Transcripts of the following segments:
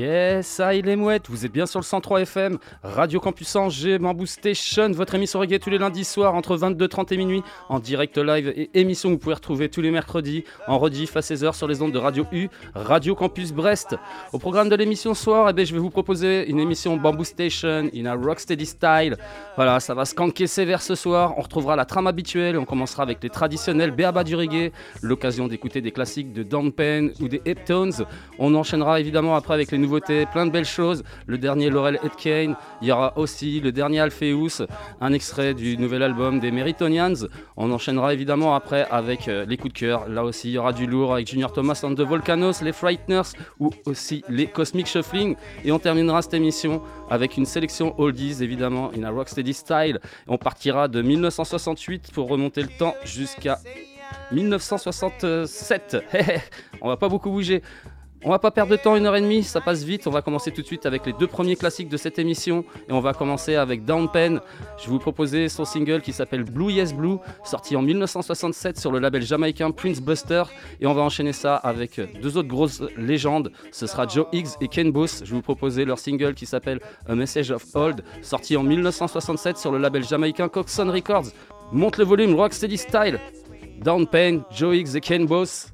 Yes, ça il est mouette, vous êtes bien sur le 103 FM, Radio Campus Angers, Bamboo Station, votre émission reggae tous les lundis soirs entre 22h30 et minuit, en direct live et émission que vous pouvez retrouver tous les mercredis, en rediff à 16h sur les ondes de Radio U, Radio Campus Brest. Au programme de l'émission soir, eh ben, je vais vous proposer une émission Bamboo Station, in a rocksteady style. Voilà, ça va skanker sévère ce soir, on retrouvera la trame habituelle on commencera avec les traditionnels béaba du reggae, l'occasion d'écouter des classiques de Don Penn ou des Heptones. On enchaînera évidemment après avec les plein de belles choses. Le dernier Laurel Edkane, il y aura aussi le dernier Alpheus, un extrait du nouvel album des Meritonians. On enchaînera évidemment après avec euh, les coups de cœur. Là aussi, il y aura du lourd avec Junior Thomas and the Volcanoes, les Frighteners ou aussi les Cosmic Shuffling. Et on terminera cette émission avec une sélection oldies évidemment, in a rocksteady style. On partira de 1968 pour remonter le temps jusqu'à 1967. on va pas beaucoup bouger. On va pas perdre de temps, une heure et demie, ça passe vite. On va commencer tout de suite avec les deux premiers classiques de cette émission. Et on va commencer avec Down Pen. Je vais vous proposer son single qui s'appelle Blue Yes Blue, sorti en 1967 sur le label jamaïcain Prince Buster. Et on va enchaîner ça avec deux autres grosses légendes. Ce sera Joe Higgs et Ken Boss. Je vais vous proposer leur single qui s'appelle A Message of Old, sorti en 1967 sur le label jamaïcain Coxon Records. Monte le volume, Rocksteady Style. Down Pen, Joe Higgs et Ken Boss.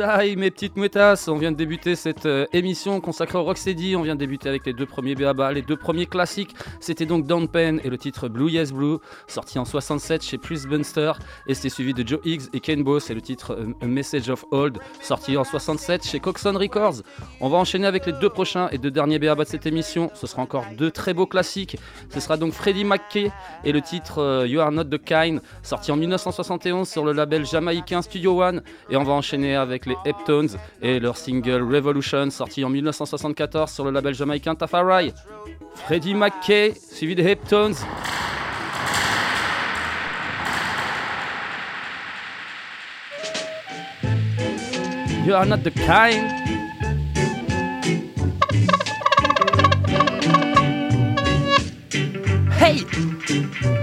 Aïe, mes petites mouettasses, on vient de débuter cette euh, émission consacrée au Rocksteady. On vient de débuter avec les deux premiers BABA, les deux premiers classiques. C'était donc Down Pen et le titre Blue Yes Blue, sorti en 67 chez Plus Bunster. Et c'était suivi de Joe Higgs et Kane Boss et le titre euh, A Message of Old, sorti en 67 chez Coxon Records. On va enchaîner avec les deux prochains et deux derniers BABA de cette émission. Ce sera encore deux très beaux classiques. Ce sera donc Freddie McKay et le titre euh, You Are Not the Kind, sorti en 1971 sur le label jamaïcain Studio One. Et on va enchaîner avec les Heptones et leur single Revolution, sorti en 1974 sur le label jamaïcain Tafari. Freddie McKay, suivi des Heptones. You are not the kind. Hey!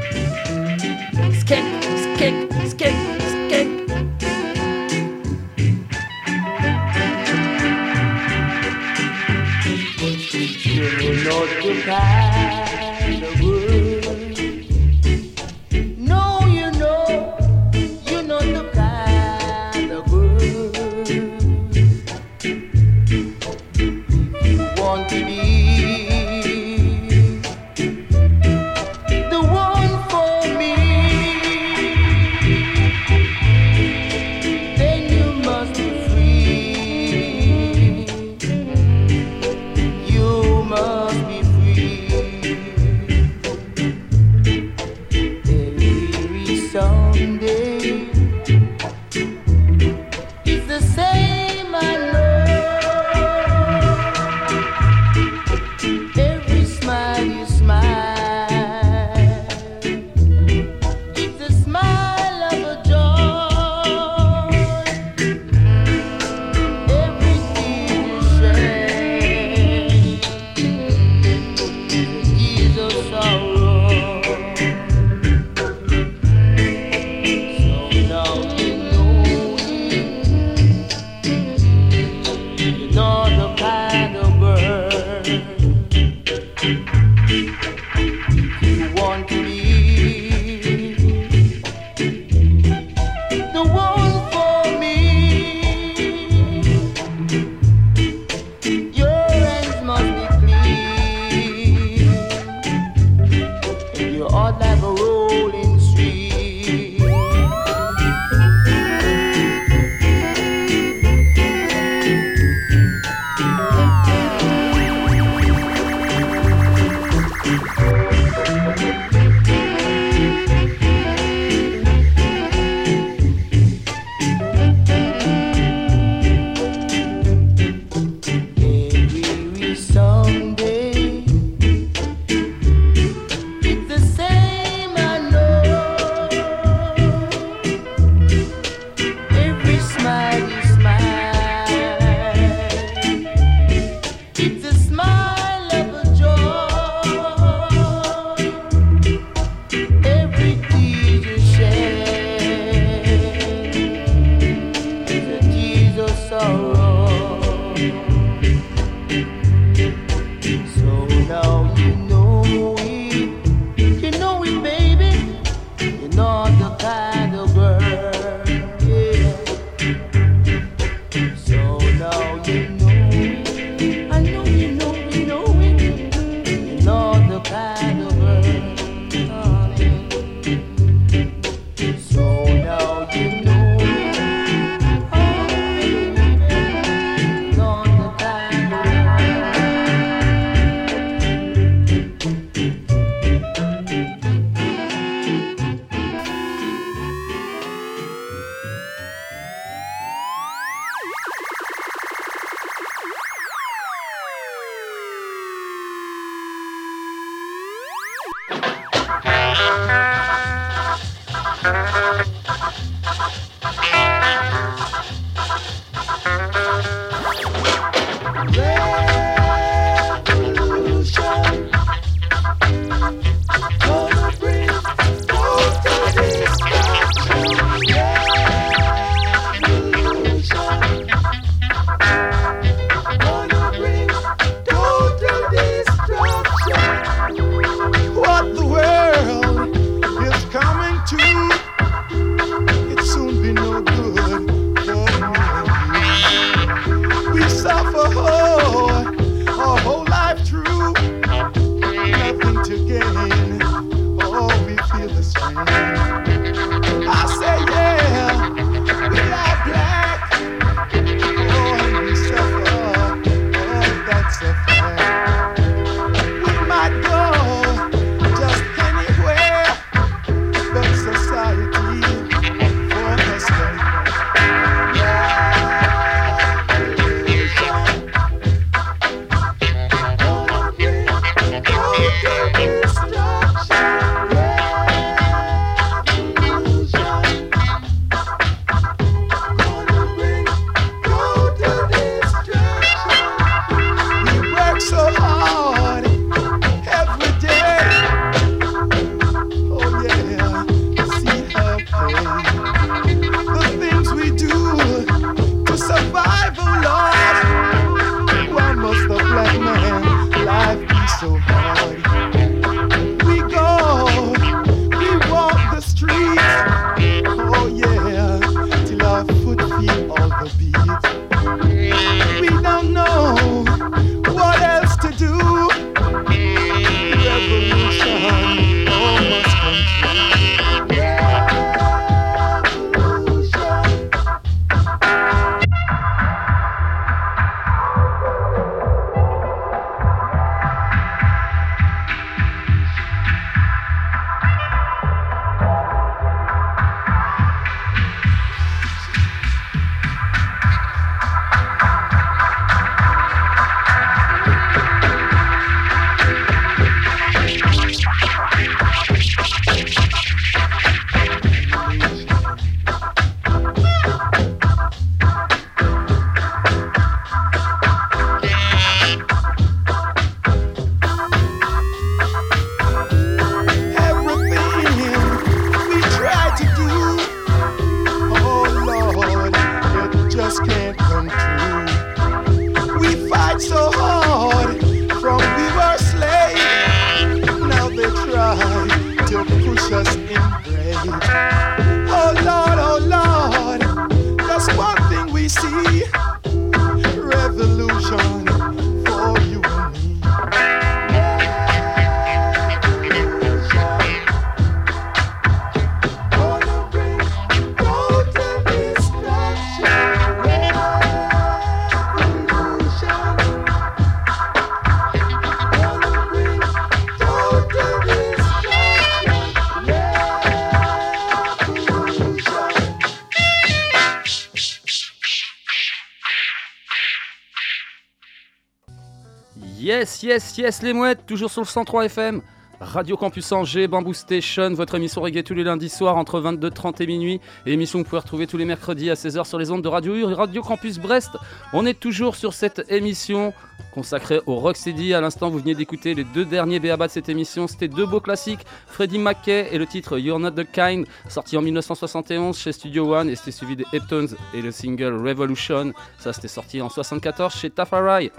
Yes, yes, les mouettes, toujours sur le 103 FM. Radio Campus Angers, Bamboo Station, votre émission reggae tous les lundis soirs entre 22h30 et minuit. Émission que vous pouvez retrouver tous les mercredis à 16h sur les ondes de Radio U, Radio Campus Brest. On est toujours sur cette émission consacrée au Rocksteady. À l'instant, vous veniez d'écouter les deux derniers BABA de cette émission. C'était deux beaux classiques, Freddie McKay et le titre You're Not the Kind, sorti en 1971 chez Studio One. Et c'était suivi des Heptones et le single Revolution. Ça, c'était sorti en 74 chez Tafari.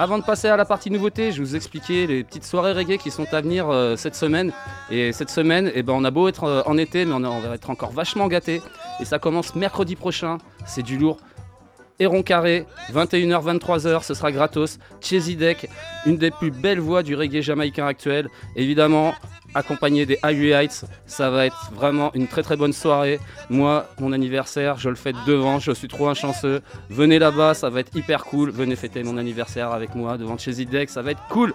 Avant de passer à la partie nouveauté, je vous expliquer les petites soirées reggae qui sont à venir euh, cette semaine. Et cette semaine, eh ben, on a beau être euh, en été, mais on, on va être encore vachement gâtés. Et ça commence mercredi prochain. C'est du lourd. Héron Carré, 21h, 23h, ce sera gratos. Chesy Deck, une des plus belles voix du reggae jamaïcain actuel. Évidemment, accompagné des Highway Heights, ça va être vraiment une très très bonne soirée. Moi, mon anniversaire, je le fête devant, je suis trop un chanceux. Venez là-bas, ça va être hyper cool. Venez fêter mon anniversaire avec moi devant Chesy Deck, ça va être cool.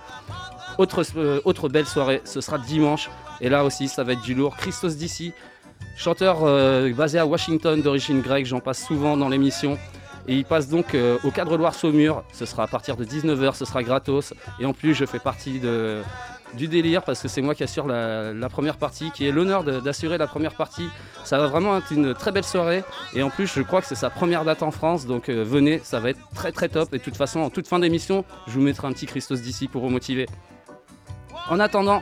Autre, euh, autre belle soirée, ce sera dimanche. Et là aussi, ça va être du lourd. Christos d'ici, chanteur euh, basé à Washington d'origine grecque, j'en passe souvent dans l'émission. Et il passe donc euh, au cadre Loire Saumur. Ce sera à partir de 19h, ce sera gratos. Et en plus, je fais partie du délire parce que c'est moi qui assure la, première partie, qui est l'honneur d'assurer la première partie. Ça va vraiment être une très belle soirée. Et en plus, je crois que c'est sa première date en France. Donc euh, venez, ça va être très très top. Et de toute façon, en toute fin d'émission, je vous mettrai un petit Christos d'ici pour vous motiver. En attendant,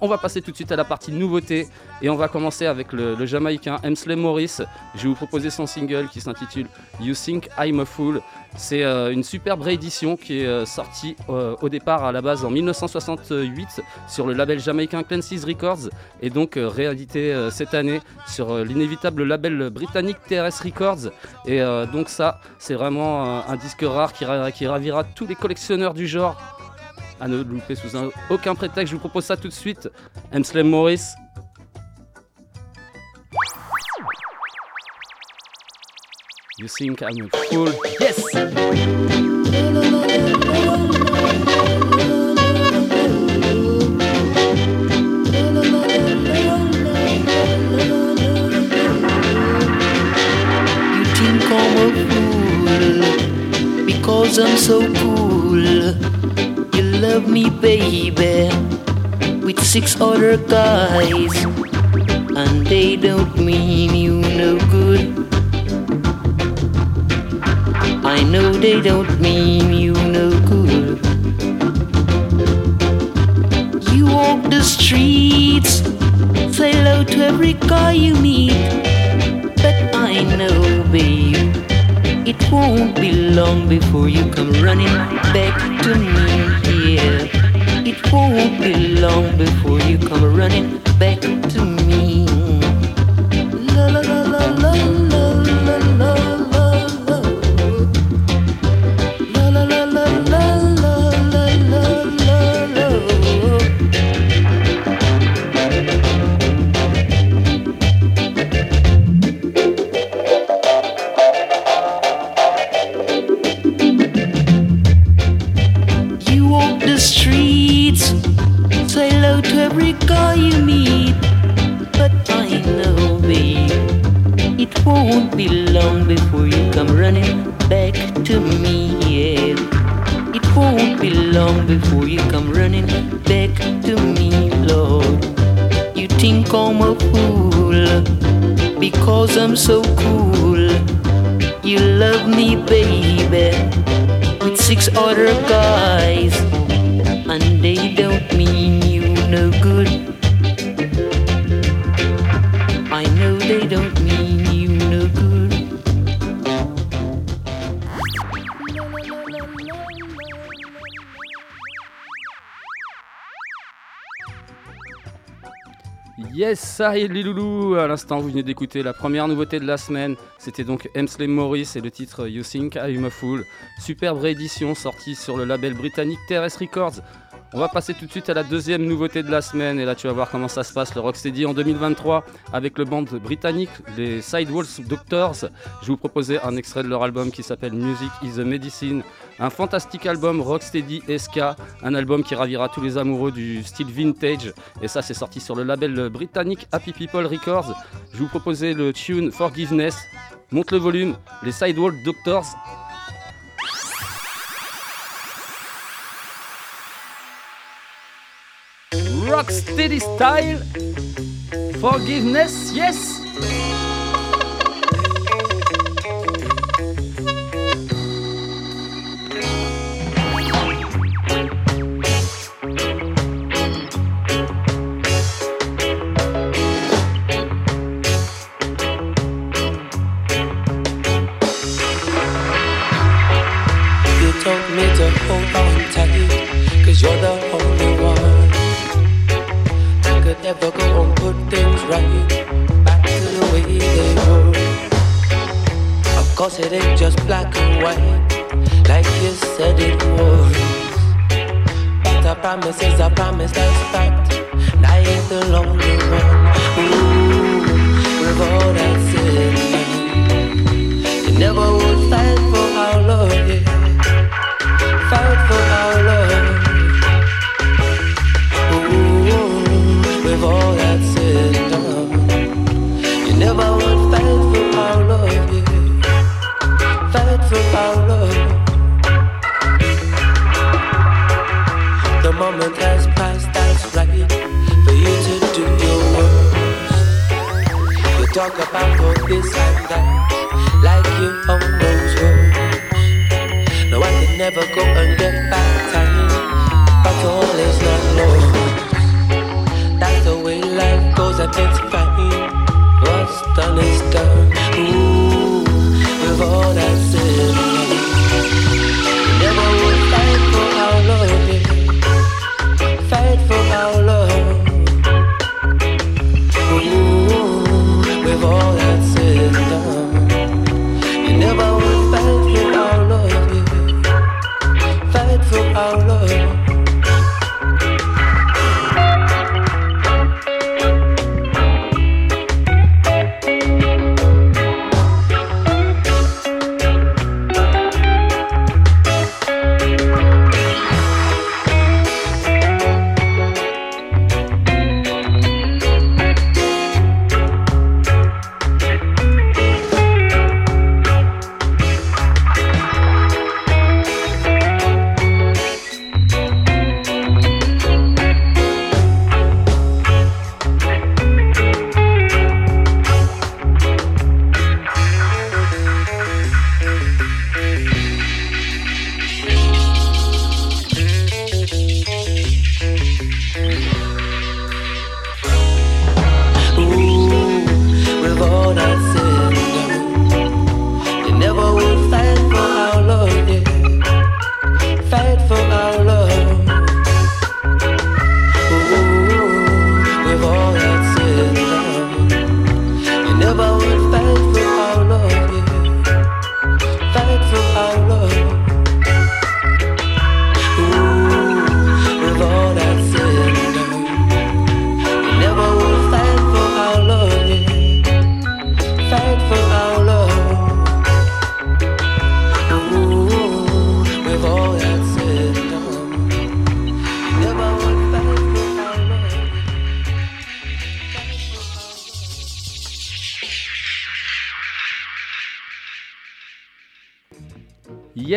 on va passer tout de suite à la partie nouveauté et on va commencer avec le, Jamaïcain Emsley Morris. Je vais vous proposer son single qui s'intitule You Think I'm a Fool. C'est euh, une superbe réédition qui est euh, sortie euh, au départ à la base en 1968 sur le label jamaïcain Clancy's Records et donc réédité cette année sur l'inévitable label britannique TRS Records. Et donc ça, c'est vraiment un disque rare qui, ra- qui ravira tous les collectionneurs du genre à ne louper sous un- aucun prétexte. Je vous propose ça tout de suite. Emsley Morris. You think I'm a fool? Yes! You think I'm a fool because I'm so cool. Love me, baby, with six other guys, and they don't mean you no good. I know they don't mean you no good. You walk the streets, say hello to every guy you meet. But I know, babe, it won't be long before you come running back to me won't be long before you come running back. Ça est les loulous À l'instant, vous venez d'écouter la première nouveauté de la semaine. C'était donc Hemsley Morris et le titre You Think I'm a Fool. Superbe réédition sortie sur le label britannique Terrace Records. On va passer tout de suite à la deuxième nouveauté de la semaine et là tu vas voir comment ça se passe le Rocksteady en 2023 avec le band britannique les Sidewalls Doctors. Je vais vous proposer un extrait de leur album qui s'appelle Music is a Medicine, un fantastique album Rocksteady SK, un album qui ravira tous les amoureux du style vintage et ça c'est sorti sur le label britannique Happy People Records. Je vous proposer le tune Forgiveness. Monte le volume, les Sidewalls Doctors Rocksteady style. Forgiveness, yes.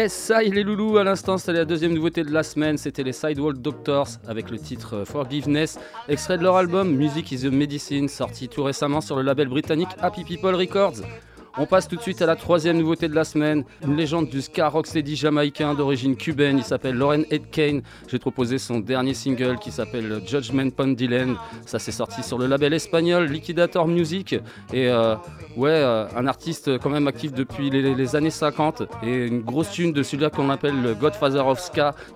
Yes, ça les loulous, à l'instant c'était la deuxième nouveauté de la semaine, c'était les Sidewall Doctors avec le titre Forgiveness, extrait de leur album Music is a Medicine, sorti tout récemment sur le label britannique Happy People Records. On passe tout de suite à la troisième nouveauté de la semaine, une légende du ska rocksteady jamaïcain d'origine cubaine, il s'appelle Lauren Edkane. J'ai proposé son dernier single qui s'appelle Judgment Pondyland. Ça s'est sorti sur le label espagnol Liquidator Music. Et euh, ouais, euh, un artiste quand même actif depuis les, années 50 et une grosse tune de celui-là qu'on appelle le Godfather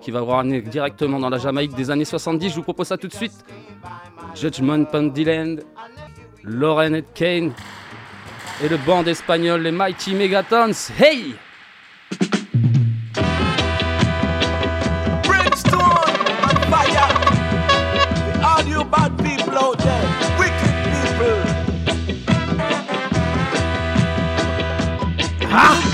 qui va vous ramener directement dans la Jamaïque des années 70. Je vous propose ça tout de suite. Judgment Pondyland, Lauren Edkane et le band espagnol, les Mighty Megatons. Hey! Ah!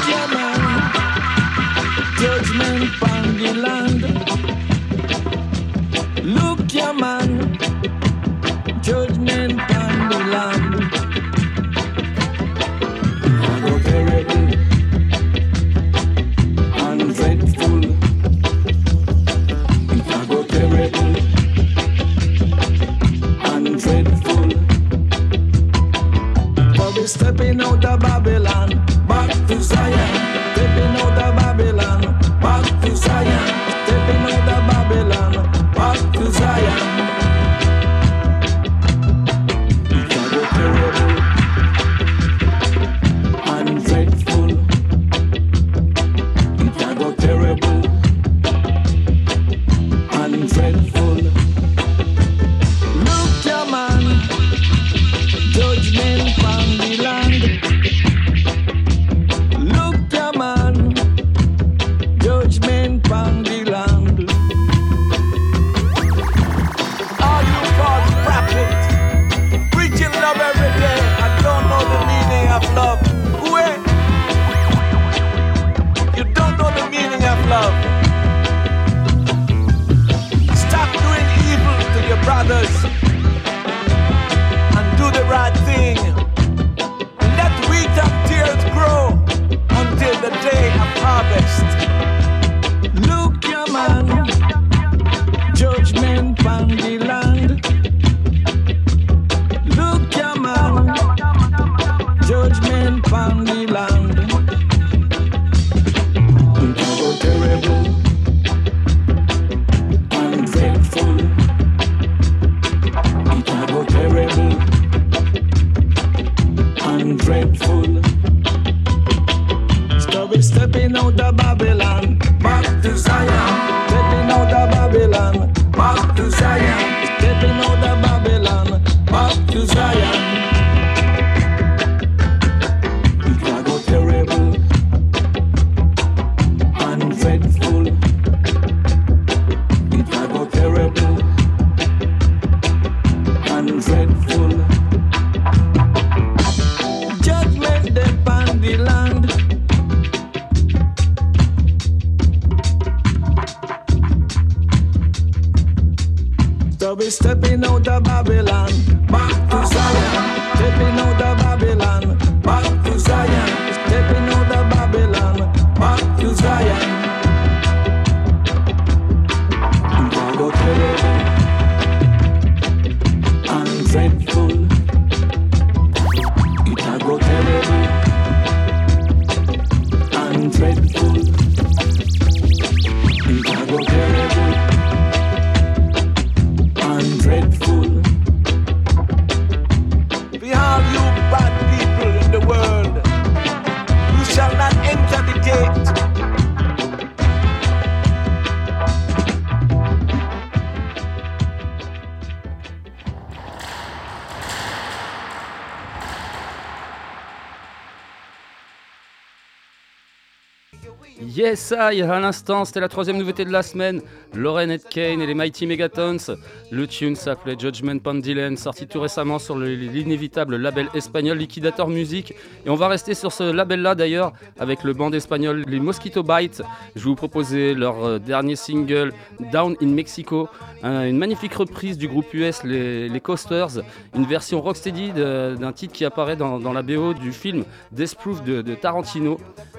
CSI à l'instant, c'était la troisième nouveauté de la semaine. Lauren et Kane et les Mighty Megatons. Le tune s'appelait Judgment Pandilen, sorti tout récemment sur l'inévitable label espagnol Liquidator Music. Et on va rester sur ce label-là d'ailleurs avec le band espagnol Les Mosquito Bites. Je vais vous proposer leur euh, dernier single Down in Mexico, une magnifique reprise du groupe US Les, les Coasters, une version rocksteady d'un titre qui apparaît dans, la BO du film Death Proof de Tarantino.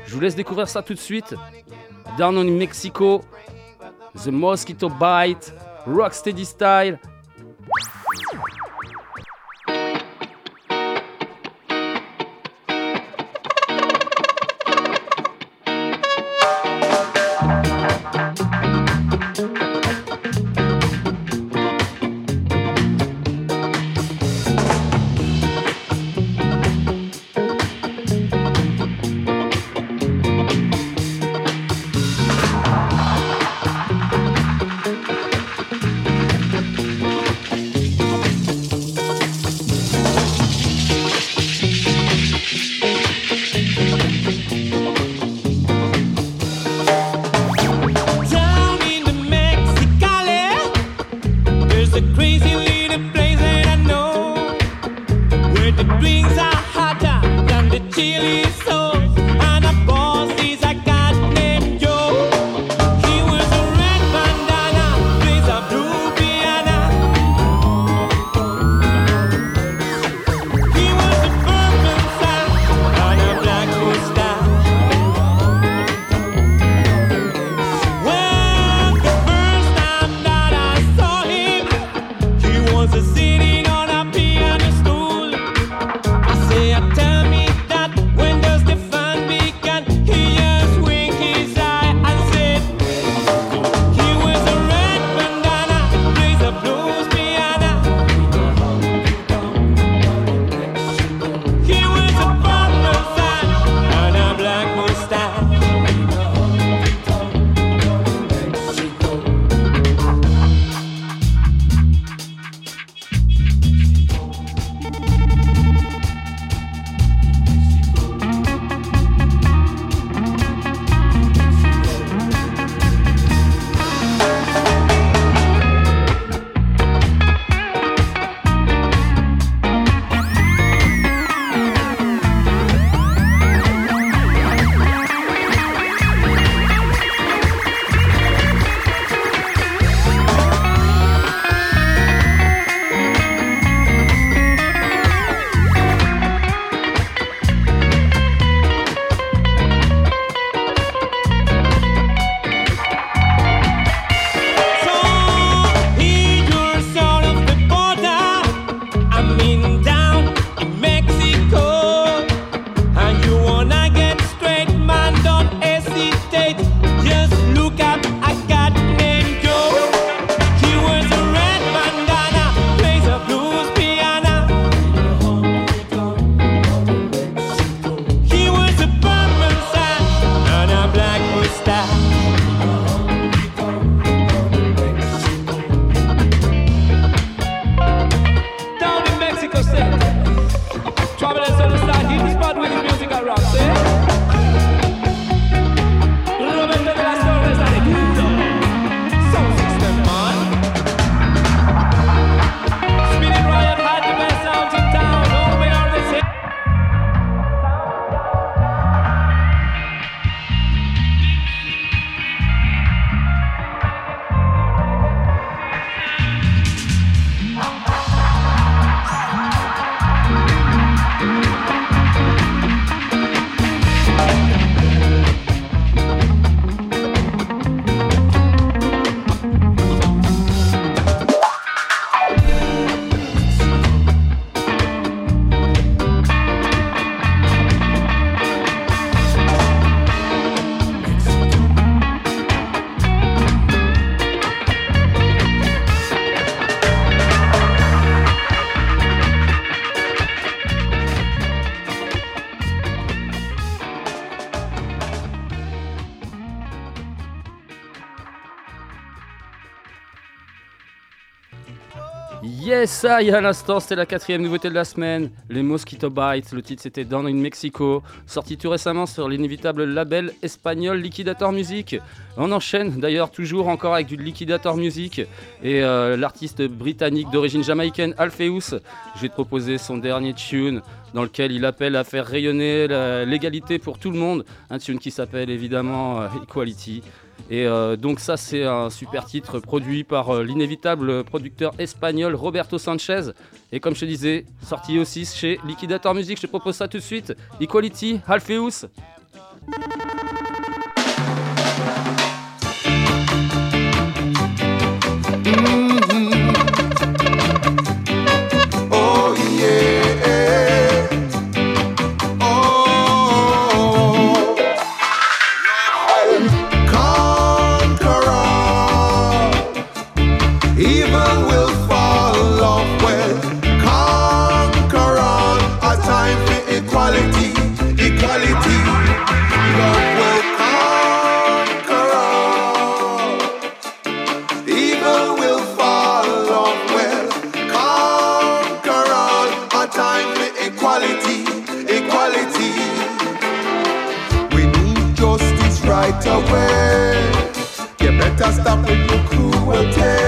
Je vous laisse découvrir ça tout de suite. Down on Mexico, The Mosquito Bite, Rocksteady Style the wings are hotter than the chili sauce. Versailles à l'instant, c'était la quatrième nouveauté de la semaine, les Mosquito Bites, le titre c'était Down in Mexico, sorti tout récemment sur l'inévitable label espagnol Liquidator Music. On enchaîne d'ailleurs toujours encore avec du Liquidator Music et euh, l'artiste britannique d'origine jamaïcaine Alpheus, je vais te proposer son dernier tune dans lequel il appelle à faire rayonner l'égalité pour tout le monde, un tune qui s'appelle évidemment euh, Equality. Et euh, donc ça c'est un super titre produit par euh, l'inévitable producteur espagnol Roberto Sanchez. Et comme je te disais, sorti aussi chez Liquidator Music, je te propose ça tout de suite. Equality, Alpheus. stop with your cruelty.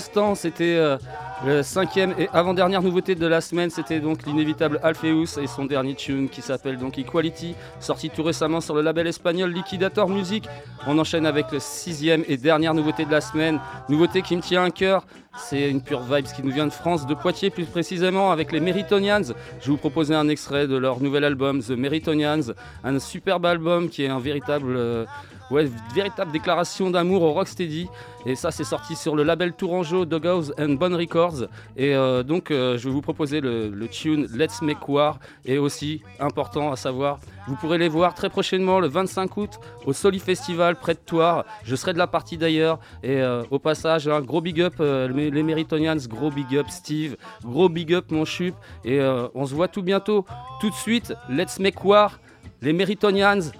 C'était euh, le cinquième et avant-dernière nouveauté de la semaine, c'était donc l'inévitable Alpheus et son dernier tune qui s'appelle donc Equality, sorti tout récemment sur le label espagnol Liquidator Music. On enchaîne avec le sixième et dernière nouveauté de la semaine, nouveauté qui me tient à cœur, c'est une pure vibes qui nous vient de France, de Poitiers plus précisément, avec les Meritonians. Je vous proposer un extrait de leur nouvel album, The Meritonians, un superbe album qui est un véritable, euh, ouais, véritable déclaration d'amour au rocksteady. Et ça, c'est sorti sur le label Tourangeau, Doghouse and Bone Records. Et euh, donc, euh, je vais vous proposer le, tune Let's Make War. Et aussi, important à savoir, vous pourrez les voir très prochainement, le 25 août, au Soli Festival près de Toire. Je serai de la partie d'ailleurs. Et euh, au passage, un gros big up, les Meritonians, gros big up Steve, gros big up mon chup. Et on se voit tout bientôt. Tout de suite, Let's Make War, les Meritonians,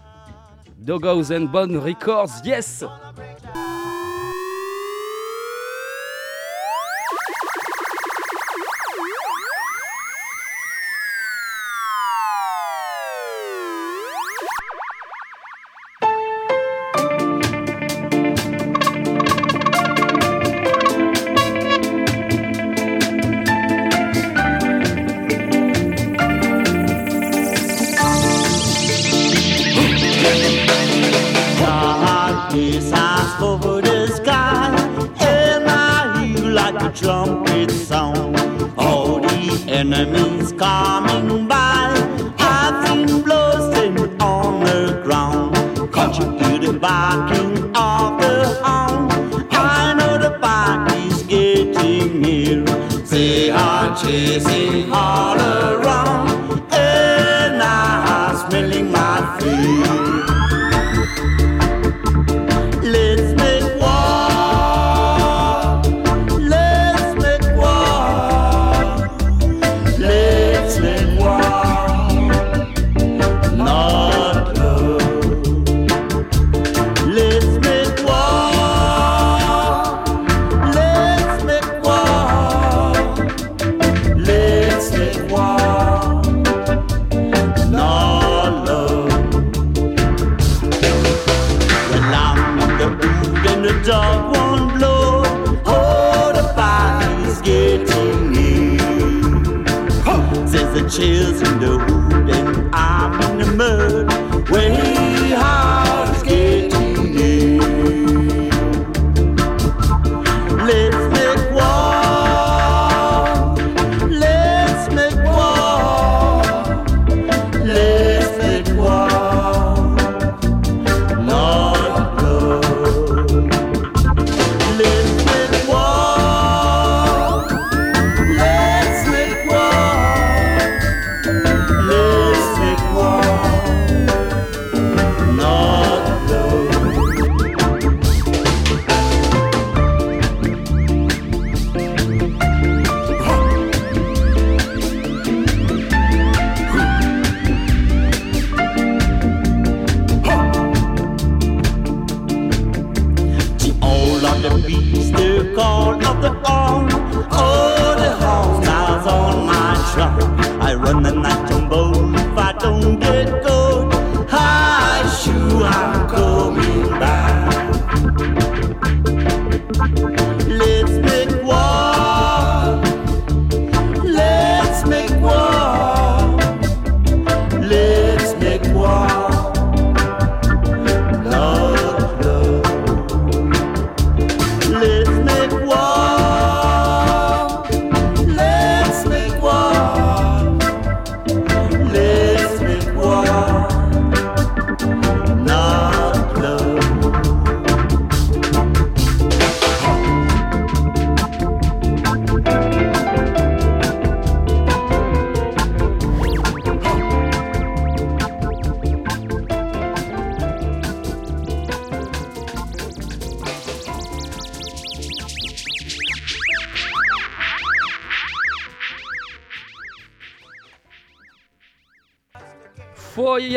Doghouse and Bone Records, yes!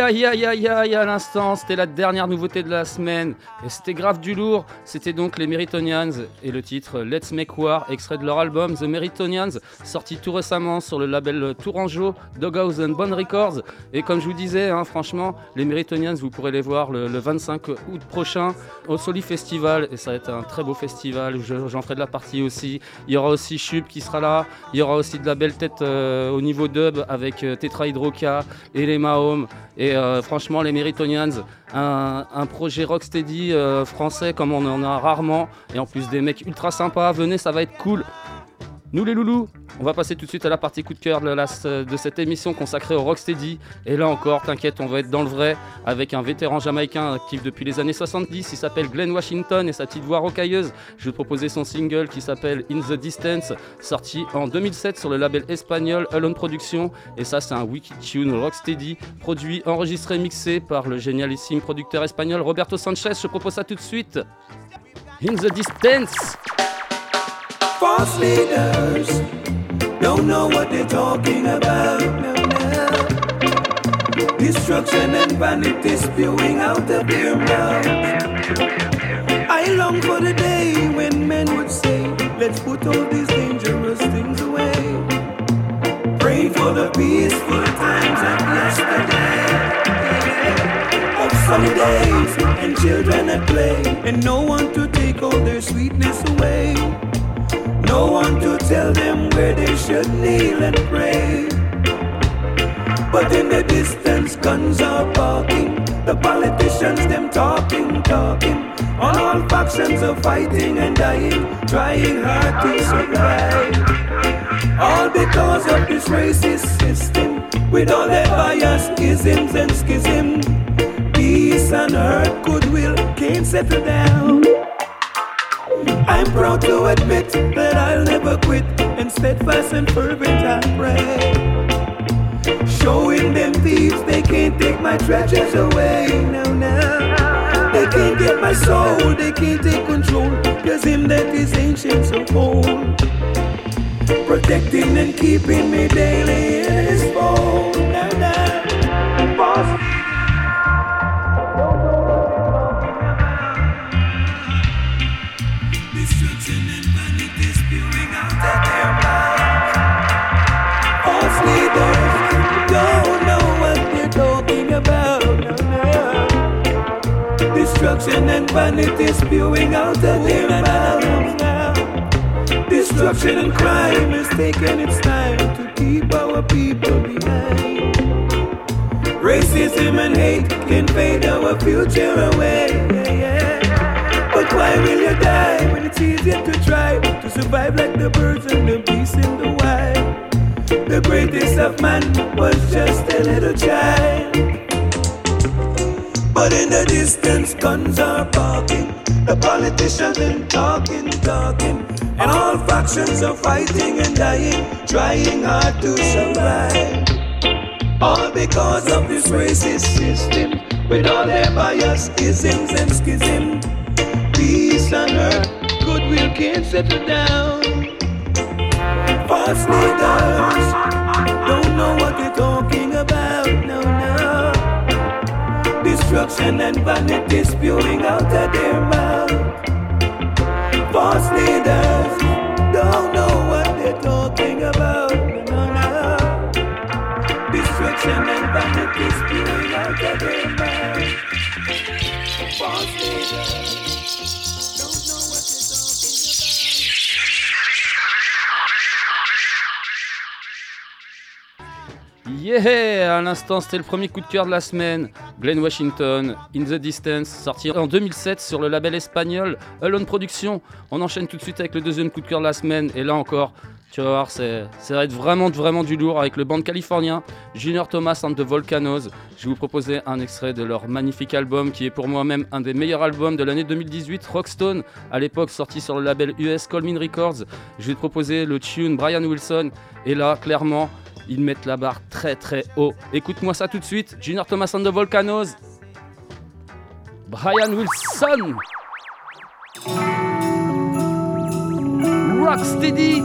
Aïe aïe aïe aïe à l'instant, c'était la dernière nouveauté de la semaine. Et c'était grave du lourd. C'était donc les Meritonians et le titre Let's Make War, extrait de leur album The Meritonians, sorti tout récemment sur le label Tourangeau, Doghouse and Bone Records. Et comme je vous disais, hein, franchement, les Meritonians, vous pourrez les voir le, le 25 août prochain au Soli Festival. Et ça va être un très beau festival j'en ferai de la partie aussi. Il y aura aussi Chub qui sera là. Il y aura aussi de la belle tête euh, au niveau dub avec euh, Tetra Hydroca et les Mahom. Et euh, franchement, les Meritonians, un, un projet rocksteady français comme on en a rarement. Et en plus, des mecs ultra sympas. Venez, ça va être cool. Nous les loulous, on va passer tout de suite à la partie coup de cœur de, la- de cette émission consacrée au Rocksteady. Et là encore, t'inquiète, on va être dans le vrai avec un vétéran jamaïcain actif depuis les années 70. Il s'appelle Glenn Washington et sa petite voix rocailleuse. Je vais te proposer son single qui s'appelle In the Distance, sorti en 2007 sur le label espagnol Alone Productions. Et ça, c'est un wicked tune Rocksteady, produit, enregistré, mixé par le génialissime producteur espagnol Roberto Sanchez. Je propose ça tout de suite. In the Distance. False leaders don't know what they're talking about. No, no. Destruction and vanity spewing out of their mouths. I long for the day when men would say, Let's put all these dangerous things away. Pray for the peaceful times of yesterday. Of sunny days and children at play, and no one to take all their sweetness away. No one to tell them where they should kneel and pray. But in the distance, guns are barking. The politicians, them talking, talking. On all factions are fighting and dying, trying hard to survive. All because of this racist system, with all their bias, isms and schism. Peace and earth, goodwill can't settle down. I'm proud to admit that I'll never quit, and steadfast and fervent I pray. Showing them thieves they can't take my treasures away. No, no. They can't get my soul, they can't take control. Cause him that is ancient so old. Protecting and keeping me daily in his fold. Destruction and vanity spewing out of their now. Destruction and crime is taking its time to keep our people behind. Racism and hate can fade our future away. But why will you die when it's easier to try to survive like the birds and the beasts in the wild? The greatest of man was just a little child. But in the distance, guns are barking. The politicians been talking, talking. And all factions are fighting and dying, trying hard to survive. All because of this racist system, with all their bias, isms and schism. Peace on earth, goodwill can't settle down. False leaders don't know what they're talking about, no. Destruction and vanity spewing out of their mouth. False leaders don't know what they're talking about, no, no. Destruction and vanity spewing out of their mouth. False leaders Yeah! À l'instant, c'était le premier coup de cœur de la semaine. Glenn Washington, In the Distance, sorti en 2007 sur le label espagnol Alone Productions. On enchaîne tout de suite avec le deuxième coup de cœur de la semaine. Et là encore, tu vas voir, ça va être vraiment, vraiment du lourd avec le band californien Junior Thomas and the Volcanoes. Je vais vous proposer un extrait de leur magnifique album qui est pour moi-même un des meilleurs albums de l'année 2018, Rockstone, à l'époque sorti sur le label US Colmin Records. Je vais te proposer le tune Brian Wilson. Et là, clairement, ils mettent la barre très très haut. Écoute-moi ça tout de suite. Junior Thomason de Volcanoes. Brian Wilson. Rocksteady.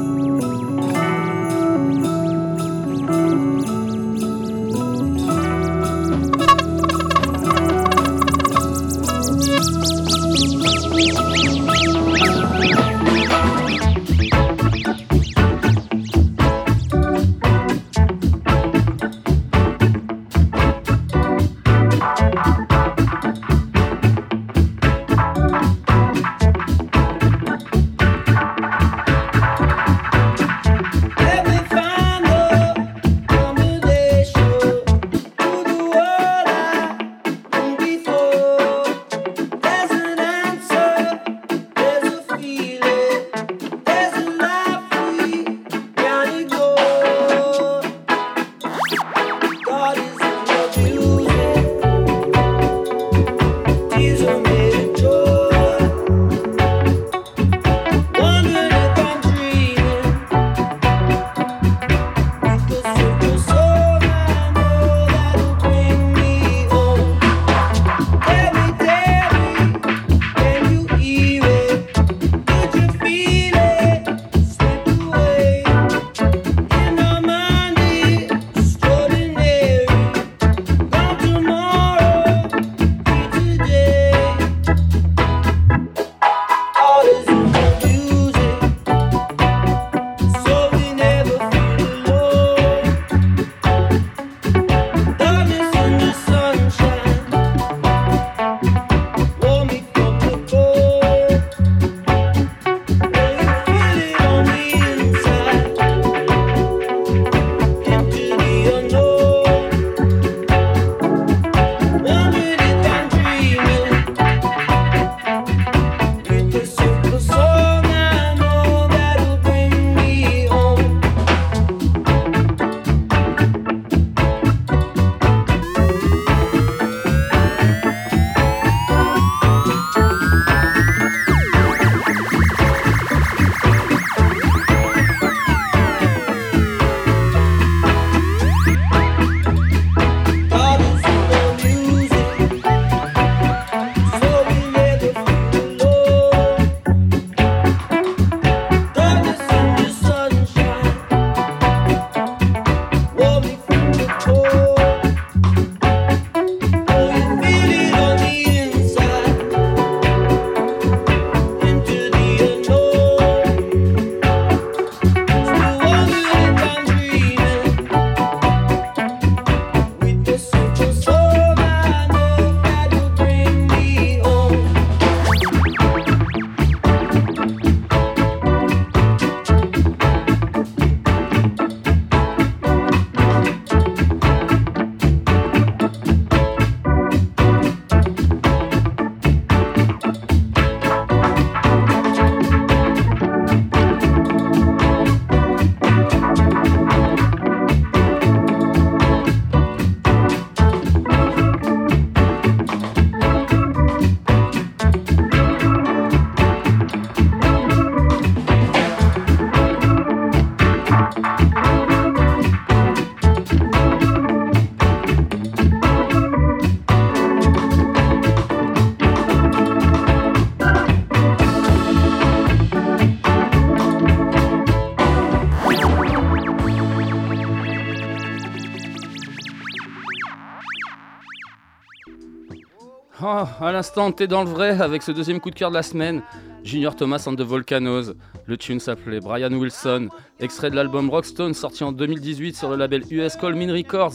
À l'instant, t'es dans le vrai avec ce deuxième coup de cœur de la semaine. Junior Thomas and the Volcanoes. Le tune s'appelait Brian Wilson, extrait de l'album Rockstone sorti en 2018 sur le label US Colmin Records.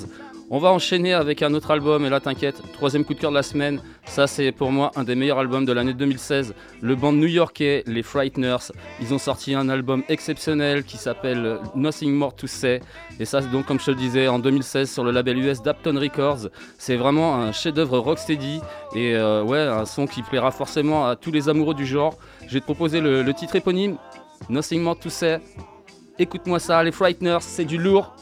On va enchaîner avec un autre album, et là t'inquiète, troisième coup de cœur de la semaine. Ça, c'est pour moi un des meilleurs albums de l'année 2016. Le band new-yorkais, les Frighteners, ils ont sorti un album exceptionnel qui s'appelle Nothing More to Say. Et ça, donc, comme je te le disais, en 2016 sur le label US Dapton Records. C'est vraiment un chef-d'œuvre rocksteady et euh, ouais, un son qui plaira forcément à tous les amoureux du genre. Je vais te proposer le, le titre éponyme, Nothing More to Say. Écoute-moi ça, les Frighteners, c'est du lourd.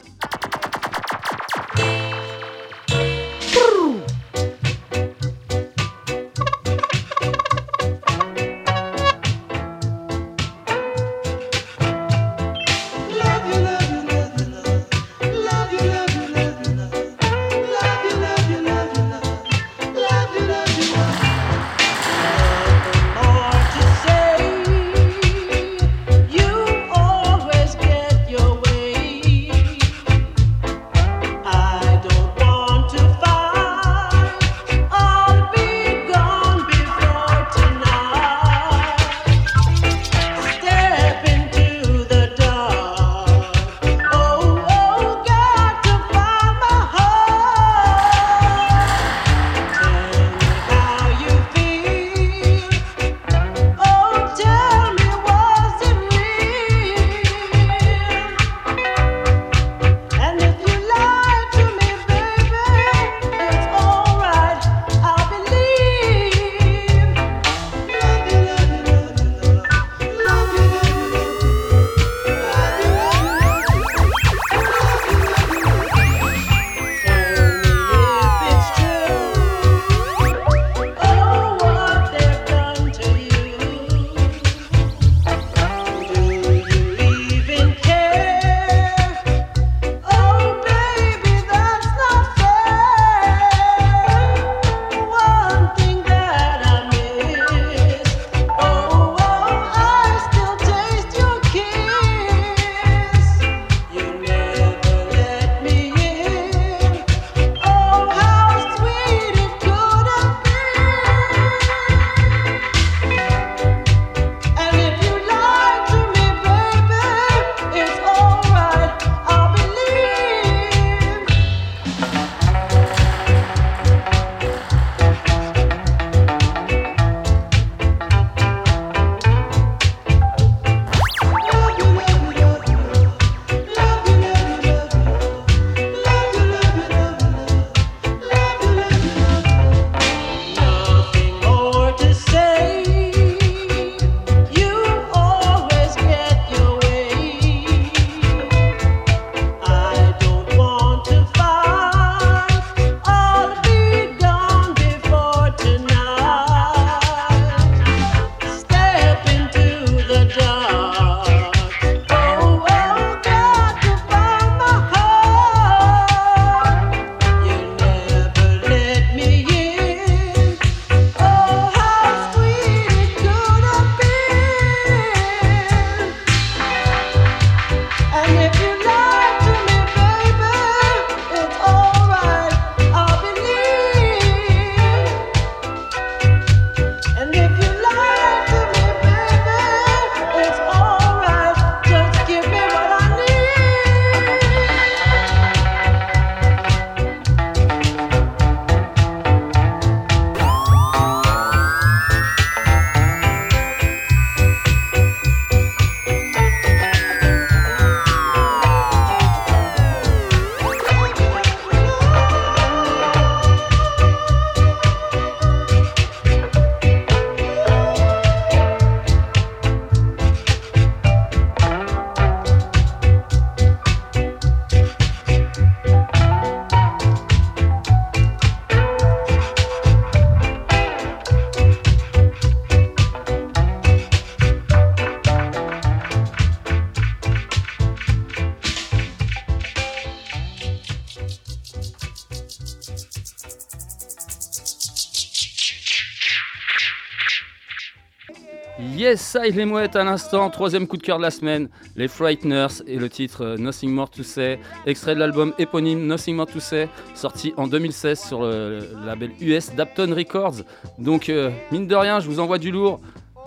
Yes, ça il est mouette à l'instant, troisième coup de cœur de la semaine, les Frighteners et le titre euh, Nothing More to Say, extrait de l'album éponyme Nothing More to Say, sorti en 2016 sur le label US Dapton Records. Donc euh, mine de rien, je vous envoie du lourd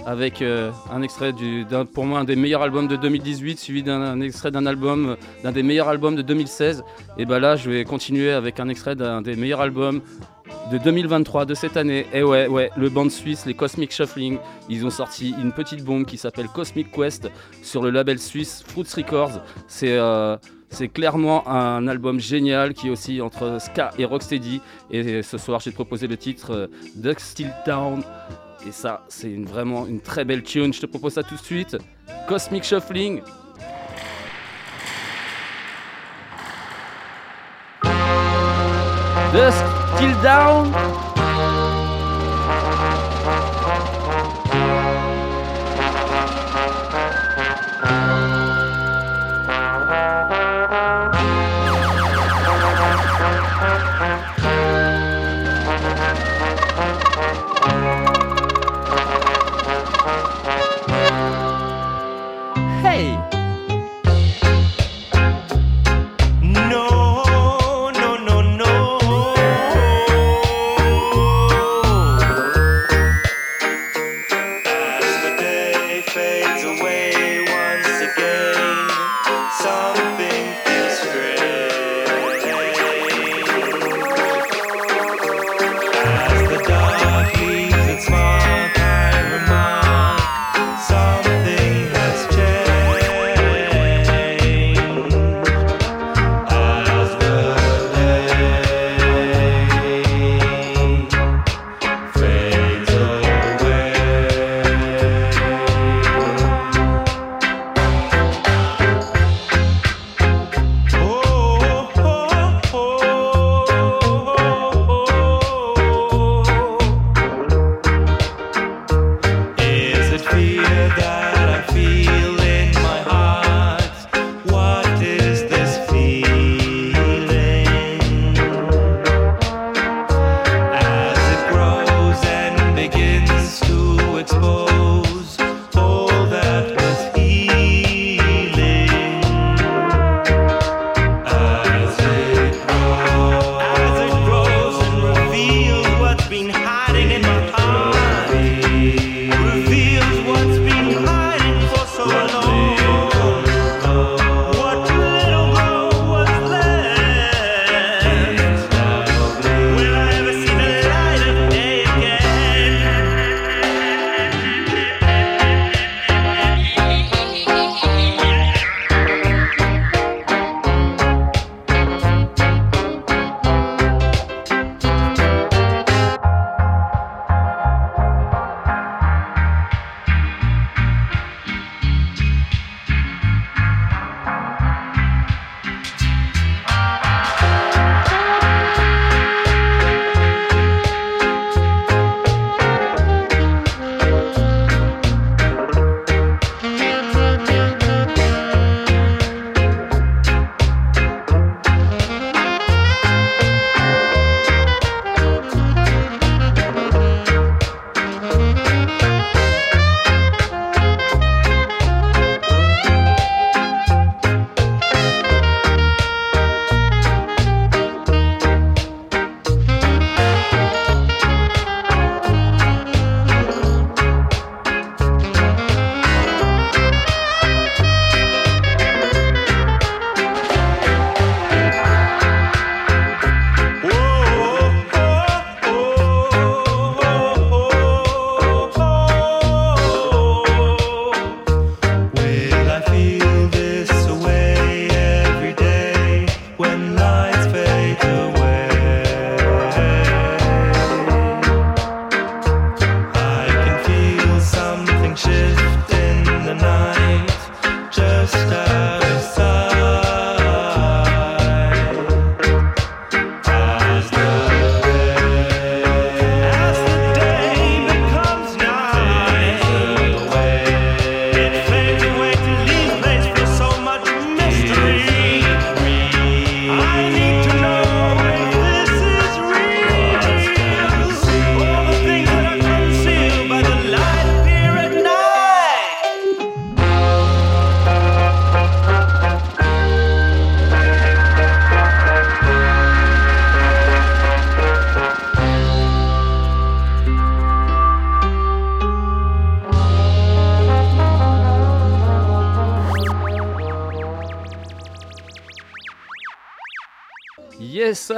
avec euh, un extrait pour moi un des meilleurs albums de 2018 suivi d'un un extrait d'un album euh, d'un des meilleurs albums de 2016 et bah là je vais continuer avec un extrait d'un des meilleurs albums de 2023 de cette année. Et ouais, ouais, le band suisse, les Cosmic Shuffling, ils ont sorti une petite bombe qui s'appelle Cosmic Quest sur le label suisse Fruits Records. C'est euh, clairement un album génial qui est aussi entre ska et rocksteady. Et ce soir, j'ai proposé le titre euh, Duck Still Town. Et ça, c'est vraiment une très belle tune. Je te propose ça tout de suite. Cosmic Shuffling. Till Down.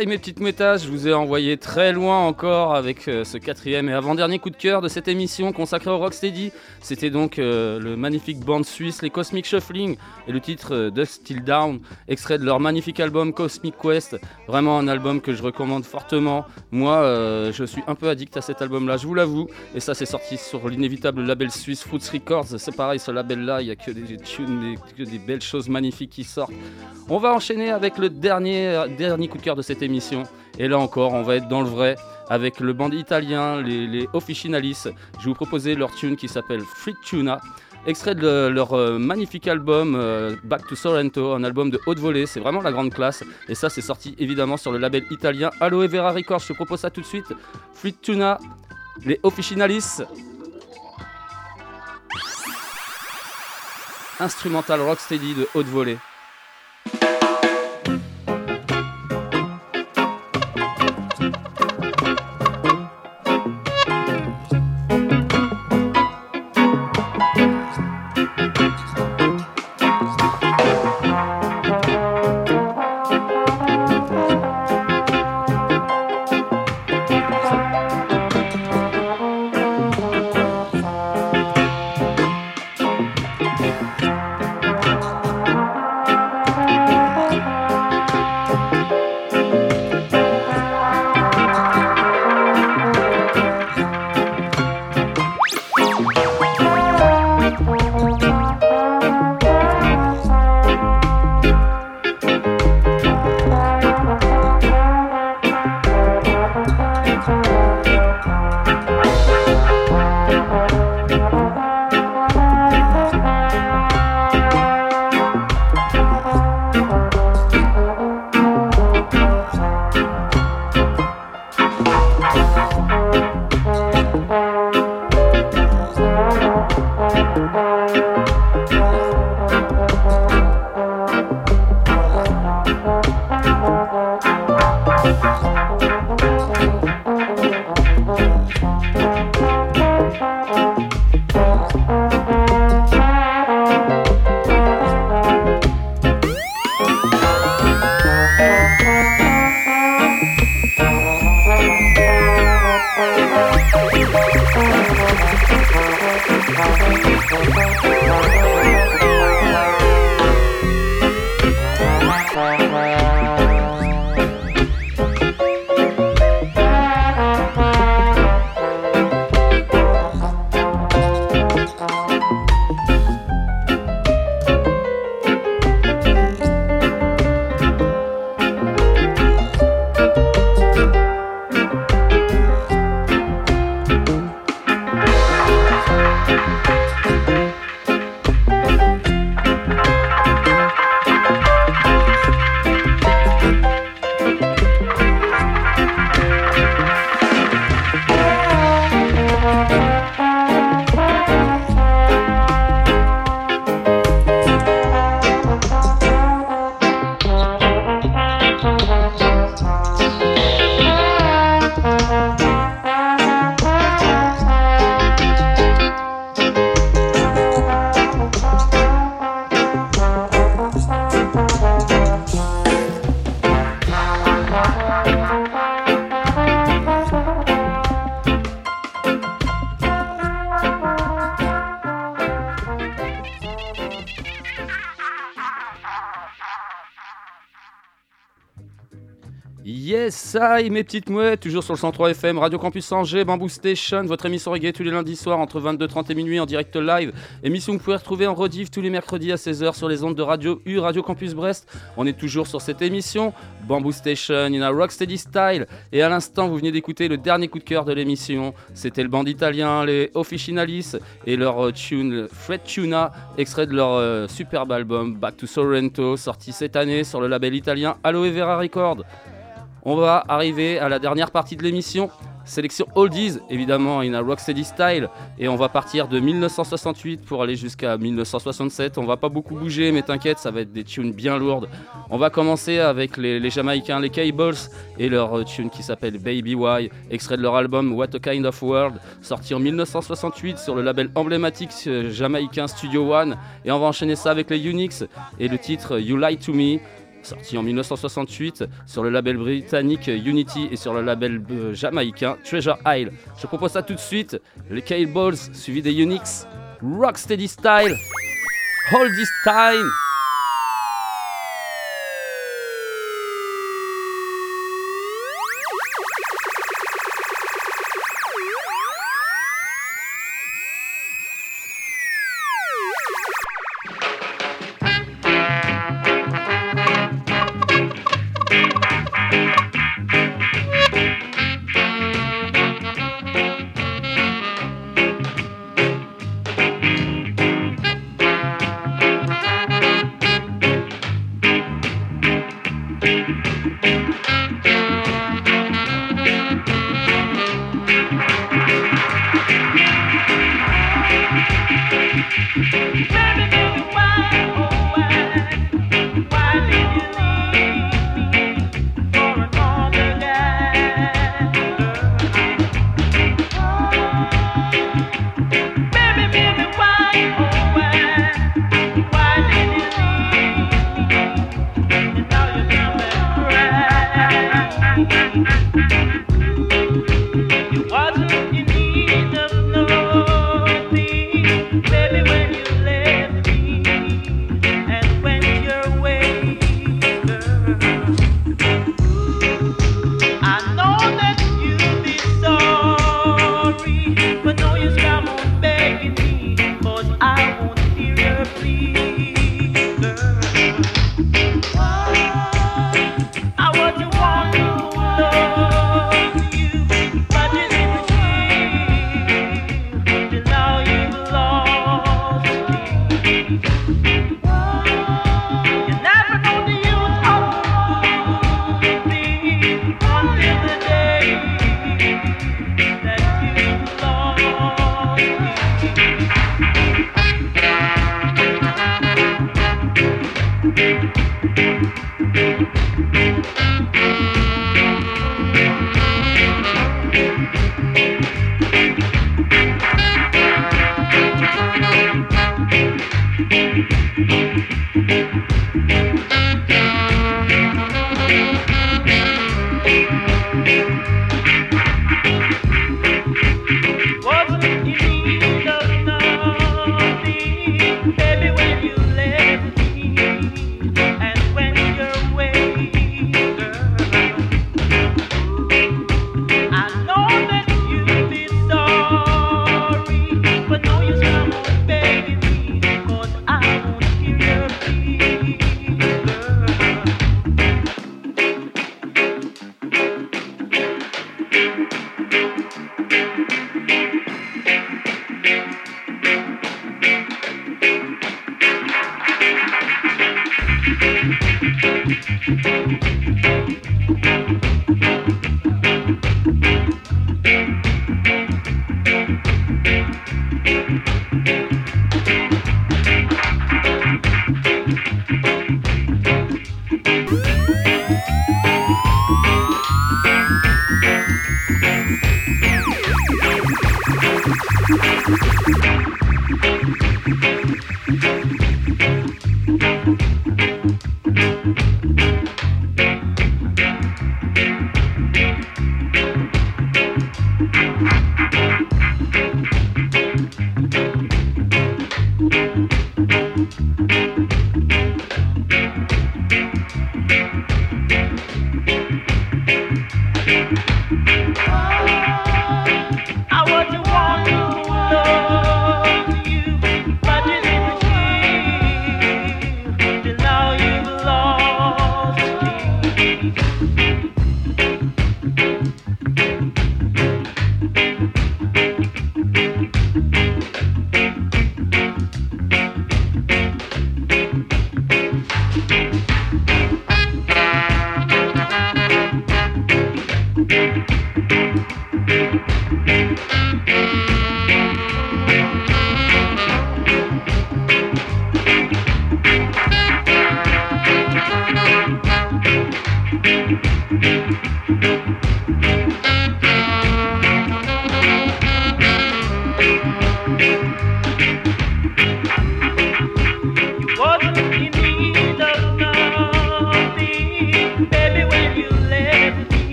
Et mes petites métages, je vous ai envoyé très loin encore avec euh, ce quatrième et avant-dernier coup de cœur de cette émission consacrée au Rocksteady. C'était donc euh, le magnifique band suisse, les Cosmic Shuffling, et le titre euh, Dust Till Down, extrait de leur magnifique album Cosmic Quest. Vraiment un album que je recommande fortement. Moi, euh, je suis un peu addict à cet album-là, je vous l'avoue. Et ça, c'est sorti sur l'inévitable label suisse Fruits Records. C'est pareil, ce label-là, il n'y a que des tunes, que des belles choses magnifiques qui sortent. On va enchaîner avec le dernier, euh, dernier coup de cœur de cette émission. Et là encore, on va être dans le vrai avec le band italien, les, les Officinalis. Je vais vous proposer leur tune qui s'appelle Free Tuna. Extrait de le- leur euh, magnifique album euh, Back to Sorrento, un album de haute volée, c'est vraiment la grande classe. Et ça, c'est sorti évidemment sur le label italien Aloe Vera Records. Je te propose ça tout de suite. Free Tuna, les Officinalis. Instrumental rocksteady de haute volée. Mes petites mouettes, toujours sur le 103 FM, Radio Campus Angers, Bamboo Station, votre émission reggae tous les lundis soirs entre 22h30 et minuit en direct live. Émission que vous pouvez retrouver en rediff tous les mercredis à 16h sur les ondes de Radio U, Radio Campus Brest. On est toujours sur cette émission, Bamboo Station, in a rocksteady style. Et à l'instant, vous venez d'écouter le dernier coup de cœur de l'émission. C'était le band italien, les Officinalis, et leur euh, tune, Fred Tuna, extrait de leur euh, superbe album Back to Sorrento, sorti cette année sur le label italien Aloe Vera Records. On va arriver à la dernière partie de l'émission. Sélection Oldies, évidemment, in a rocksteady style. Et on va partir de 1968 pour aller jusqu'à 1967. On va pas beaucoup bouger, mais t'inquiète, ça va être des tunes bien lourdes. On va commencer avec les, Jamaïcains, les Cables, et leur euh, tune qui s'appelle Baby Why, extrait de leur album What a Kind of World, sorti en 1968 sur le label emblématique euh, jamaïcain Studio One. Et on va enchaîner ça avec les Unix et le titre You Lie to Me. Sorti en 1968 sur le label britannique Unity et sur le label euh, jamaïcain Treasure Isle. Je propose ça tout de suite, les Kale Balls suivi des Unix, Rocksteady Style, Hold This Time.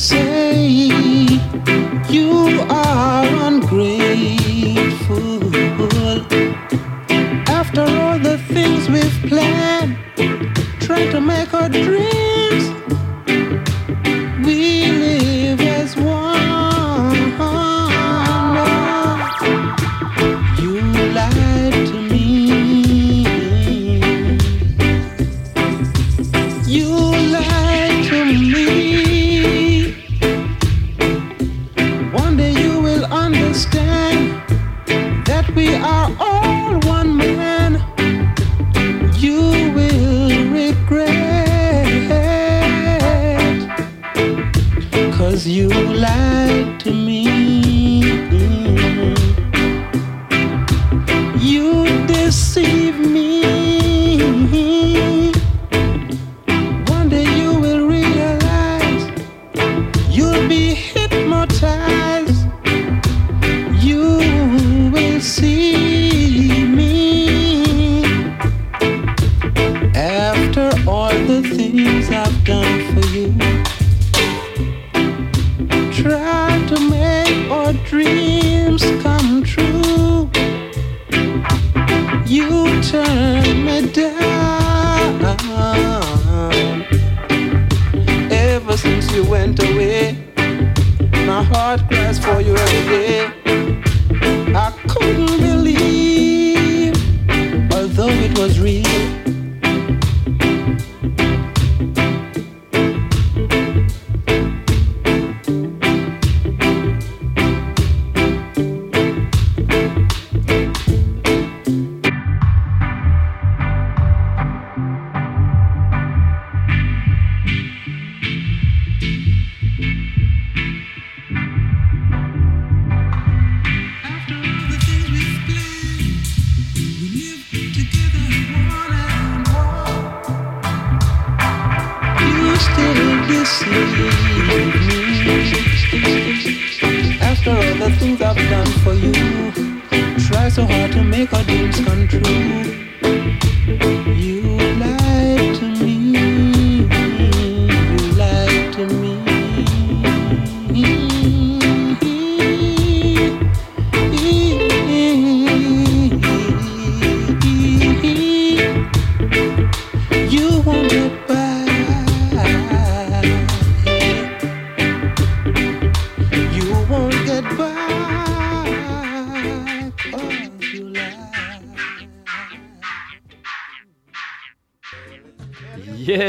Say. You are ungrateful. After all the things we've planned, trying to make our dreams,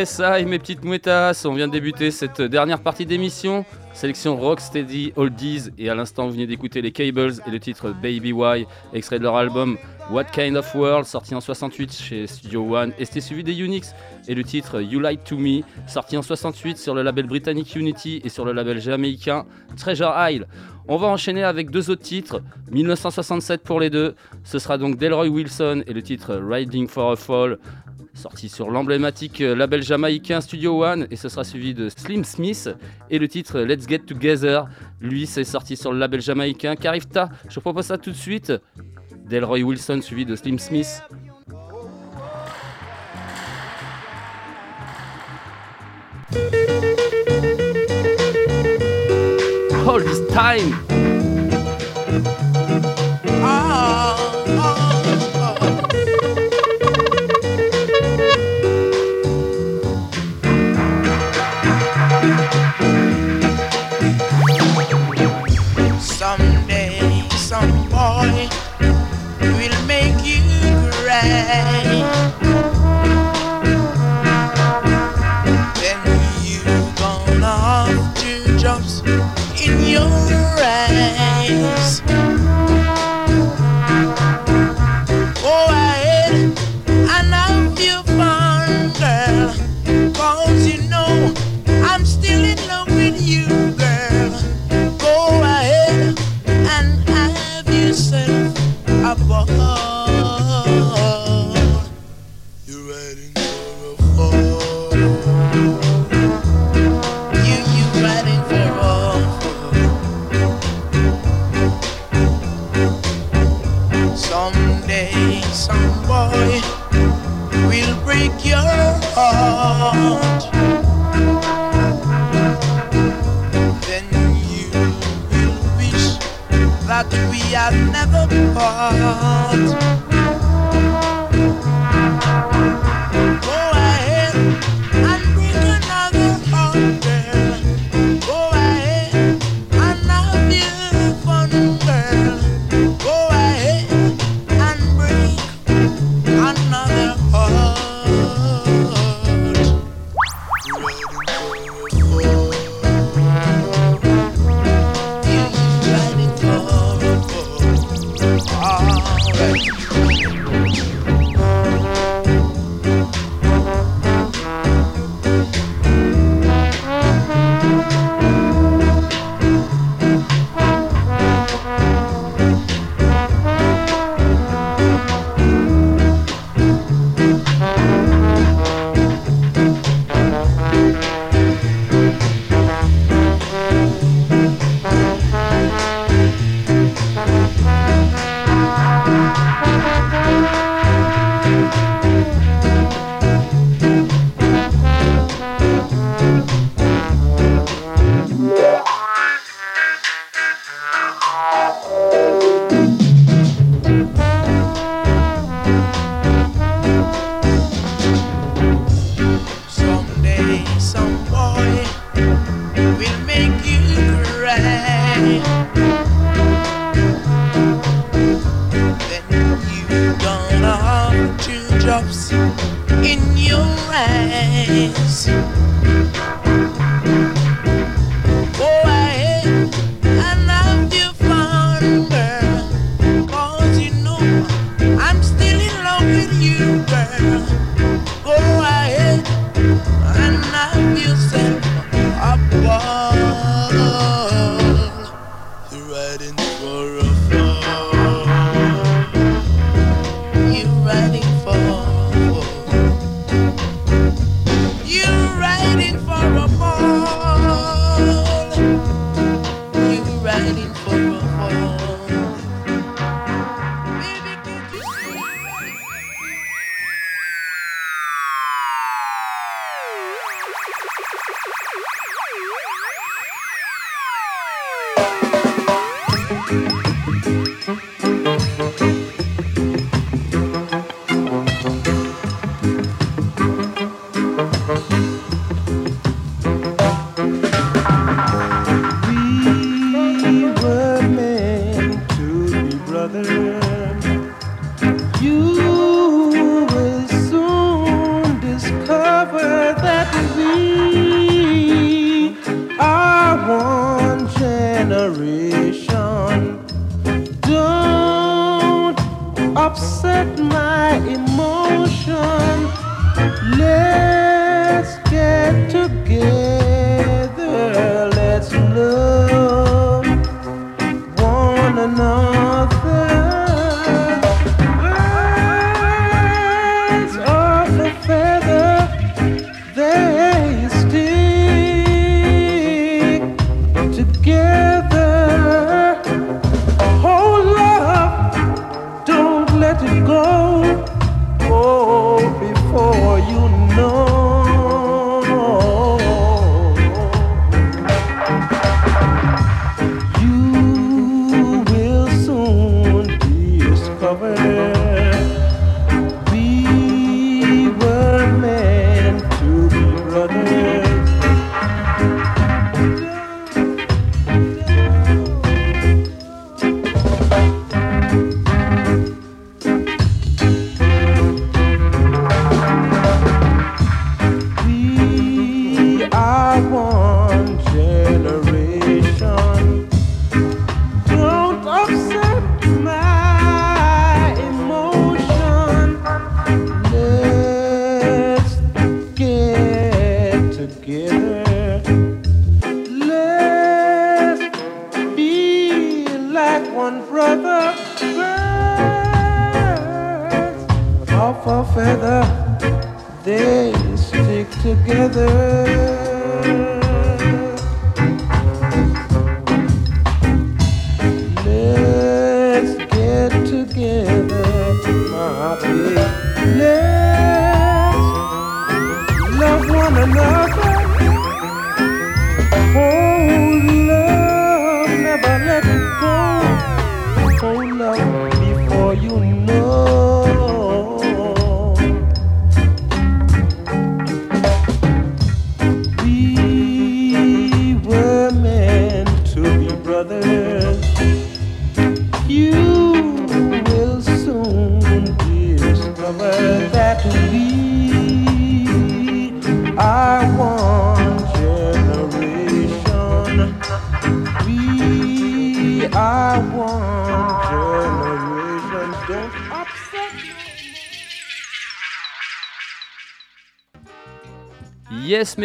Aïe mes petites mouettas, on vient de débuter cette dernière partie d'émission. Sélection Rocksteady Oldies et à l'instant vous venez d'écouter les Cables et le titre Baby Why, extrait de leur album What Kind of World, sorti en 68 chez Studio One et c'était suivi des Unix et le titre You Lied to Me, sorti en 68 sur le label britannique Unity et sur le label jamaïcain Treasure Isle. On va enchaîner avec deux autres titres, 1967 pour les deux, ce sera donc Delroy Wilson et le titre Riding for a Fall, sorti sur l'emblématique euh, label jamaïcain Studio One et ce sera suivi de Slim Smith et le titre Let's Get Together. Lui, c'est sorti sur le label jamaïcain Carifta. Je vous propose ça tout de suite. Delroy Wilson suivi de Slim Smith. All this time. Someday, heart, then you will wish that we had never part.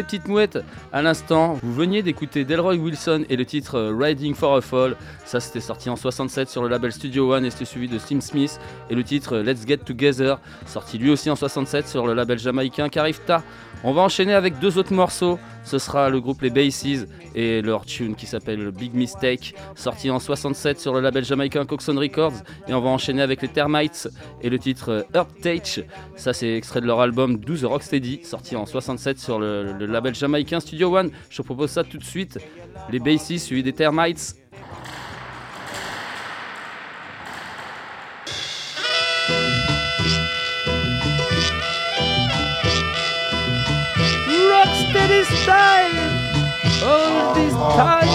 Petites mouettes À l'instant, vous veniez d'écouter Delroy Wilson et le titre euh, Riding for a Fall. Ça, c'était sorti en 67 sur le label Studio One et c'était suivi de Tim Smith et le titre Let's Get Together, sorti lui aussi en 67 sur le label jamaïcain Carifta. On va enchaîner avec deux autres morceaux. Ce sera le groupe Les Bases et leur tune qui s'appelle Big Mistake, sorti en 67 sur le label jamaïcain Coxon Records. Et on va enchaîner avec les Termites et le titre Earth. Ça, c'est extrait de leur album 12 Rocksteady, sorti en 67 sur le, le label jamaïcain Studio One. Je vous propose ça tout de suite. Les Bases suivis des Termites. Rocksteady style. All this time.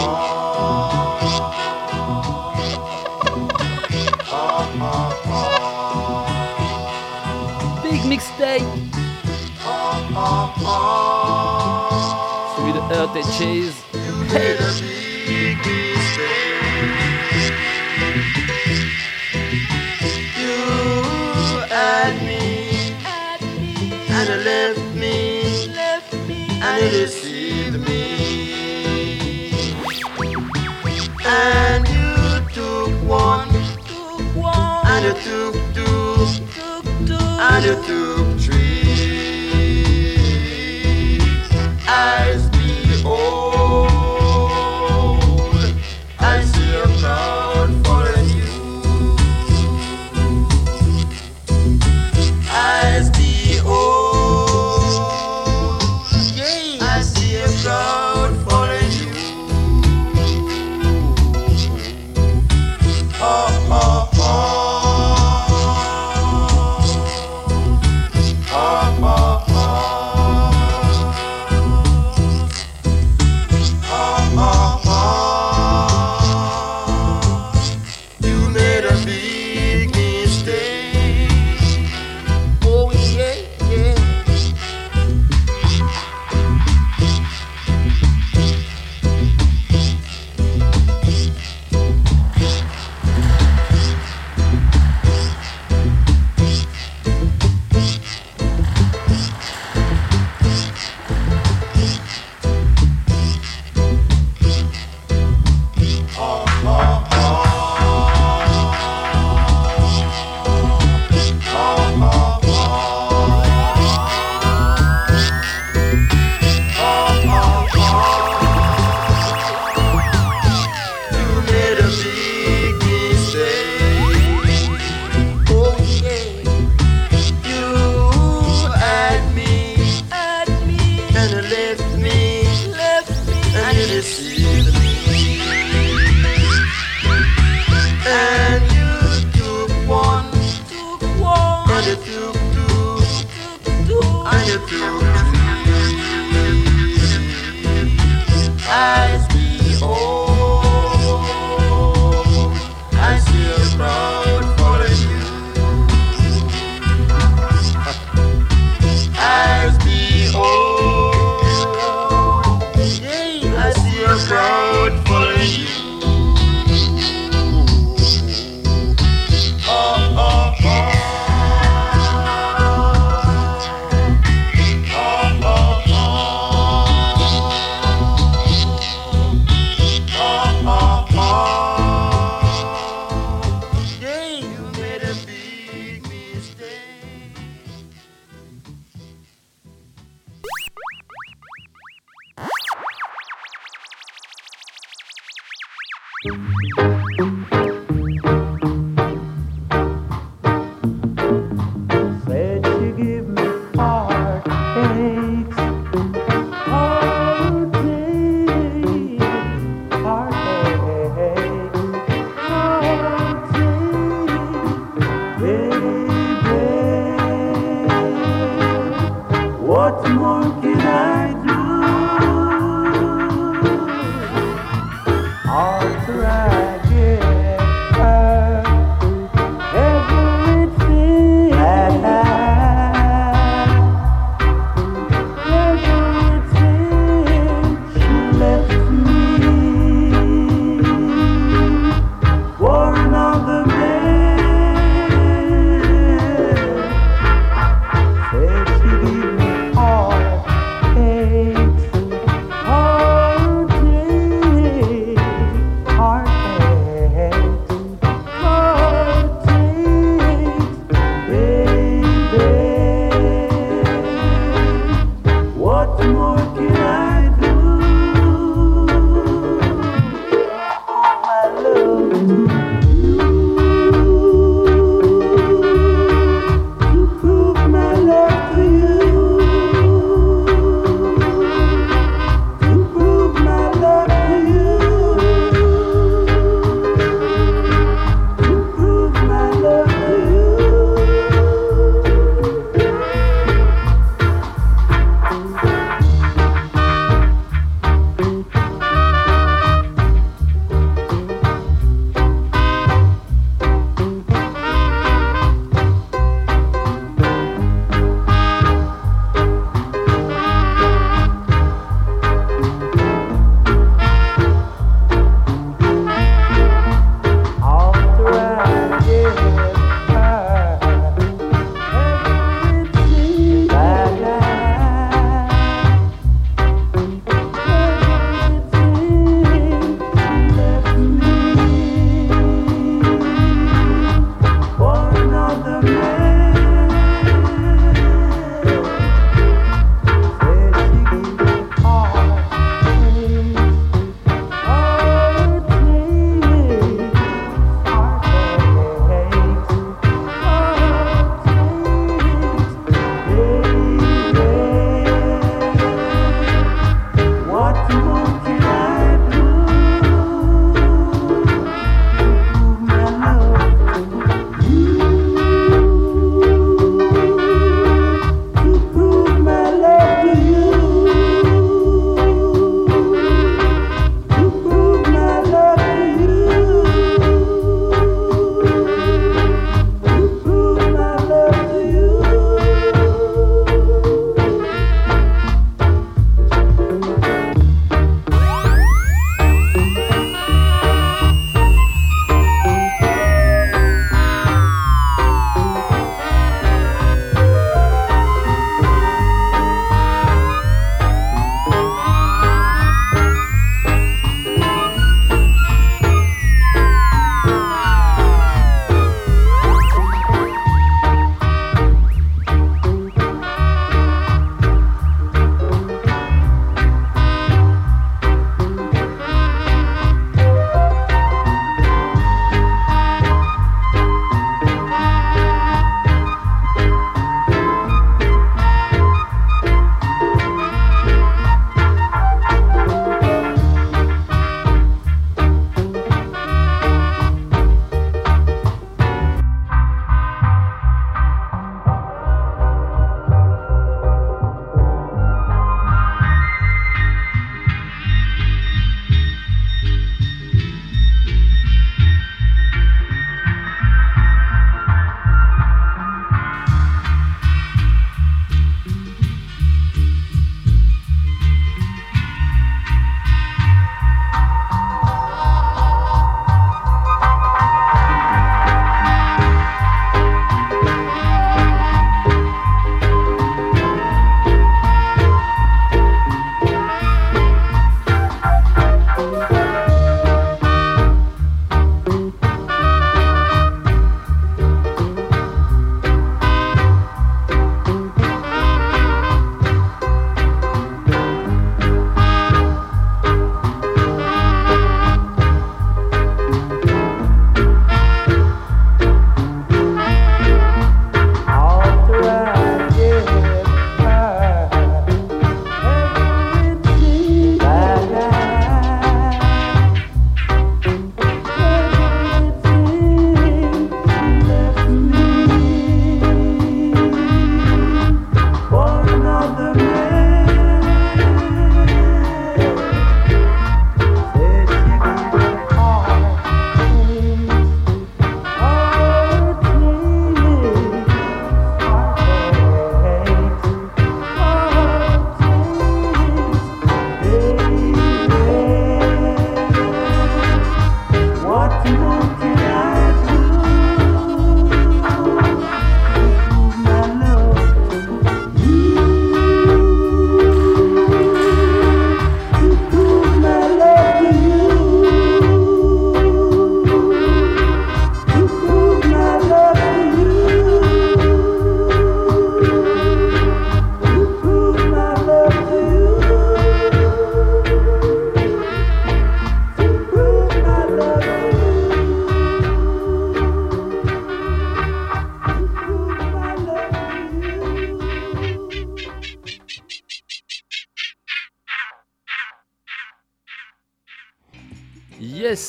Big Mistake. Suivi de Earth Touches. Hey. And you deceived me, and you took one, took one. and you took two, took two, and you took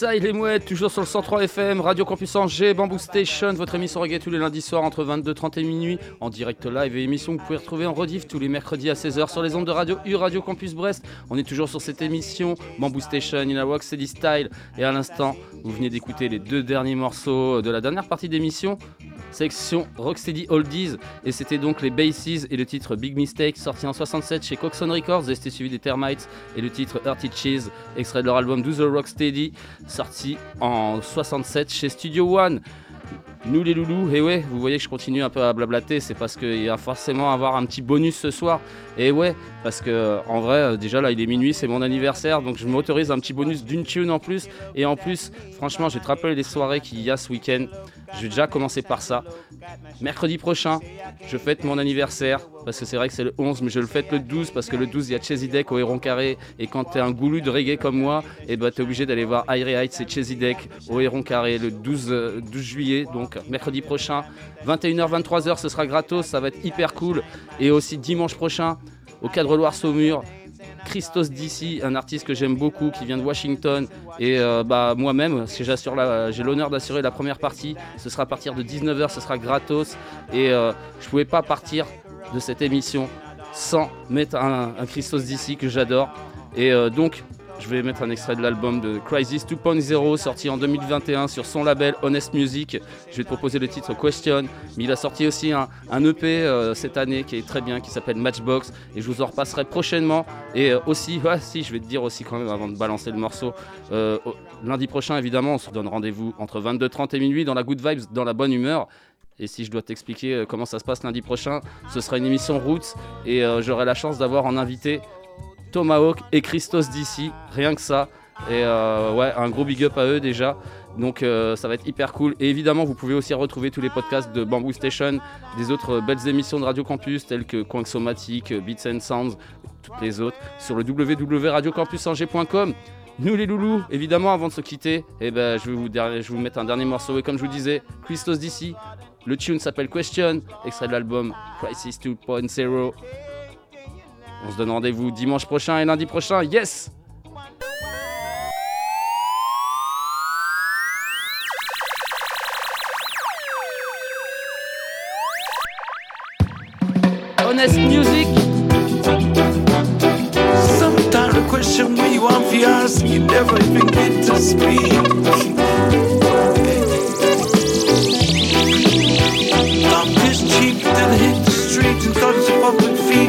Yes, ça il est mouette, toujours sur le 103 FM, Radio Campus Angers, Bamboo Station, votre émission reggae tous les lundis soirs entre 22h30 et minuit, en direct live et émission que vous pouvez retrouver en rediff tous les mercredis à 16h sur les ondes de radio U Radio Campus Brest. On est toujours sur cette émission, Bamboo Station, In Rock Steady Style, et à l'instant, vous venez d'écouter les deux derniers morceaux de la dernière partie d'émission, section Rocksteady Oldies, et c'était donc les Bases et le titre Big Mistake, sorti en 67 chez Coxon Records, et c'était suivi des Termites, et le titre Earthy Cheese, extrait de leur album Do The Rocksteady, sorti en 67 chez Studio One. Nous les loulous, et ouais, vous voyez que je continue un peu à blablater, c'est parce qu'il va forcément avoir un petit bonus ce soir. Et ouais, parce que en vrai, euh, déjà là il est minuit, c'est mon anniversaire, donc je m'autorise un petit bonus d'une tune en plus. Et en plus, franchement, je te rappeler les soirées qu'il y a ce week-end. Je vais déjà commencer par ça. Mercredi prochain, je fête mon anniversaire, parce que c'est vrai que c'est le 11, mais je le fête le 12, parce que le 12, il y a Chesidek au Héron Carré. Et quand t'es un goulou de reggae comme moi, et bah t'es obligé d'aller voir Irie Heights et Chesidek au Héron Carré le 12, euh, 12 juillet, donc mercredi prochain, 21h, 23h, ce sera gratos, ça va être hyper cool. Et aussi dimanche prochain, au Cadre Loire Saumur, Christos d'ici, un artiste que j'aime beaucoup, qui vient de Washington. Et euh, bah, moi-même, j'ai l'honneur d'assurer la première partie, ce sera à partir de 19h, ce sera gratos. Et euh, je pouvais pas partir de cette émission sans mettre un, Christos d'ici que j'adore. Et euh, donc, je vais mettre un extrait de l'album de Crisis 2.0 sorti en 2021 sur son label Honest Music. Je vais te proposer le titre Question, mais il a sorti aussi un, un EP euh, cette année qui est très bien, qui s'appelle Matchbox et je vous en repasserai prochainement. Et euh, aussi, ouais, si, je vais te dire aussi quand même avant de balancer le morceau, euh, lundi prochain évidemment, on se donne rendez-vous entre 22h30 et minuit dans la good vibes, dans la bonne humeur. Et si je dois t'expliquer comment ça se passe lundi prochain, ce sera une émission Roots et j'aurai la chance d'avoir en invité Tomahawk et Christos d'ici, rien que ça. Et euh, ouais, un gros big up à eux déjà. Donc euh, ça va être hyper cool. Et évidemment, vous pouvez aussi retrouver tous les podcasts de Bamboo Station, des autres euh, belles émissions de Radio Campus telles que Coin Somatique, euh, Beats and Sounds, toutes les autres, sur le www.radiocampusangers.com. Nous les loulous, évidemment, avant de se quitter, eh ben, je, vais vous je vous mettre un dernier morceau. Et comme je vous disais, Christos d'ici, le tune s'appelle Question, extrait de l'album Crisis 2.0. On se donne rendez-vous dimanche prochain et lundi prochain. Yes! Honest Music. Sometimes the question you want to ask, you never even get to speak. Love is cheap, then hit the street and touch the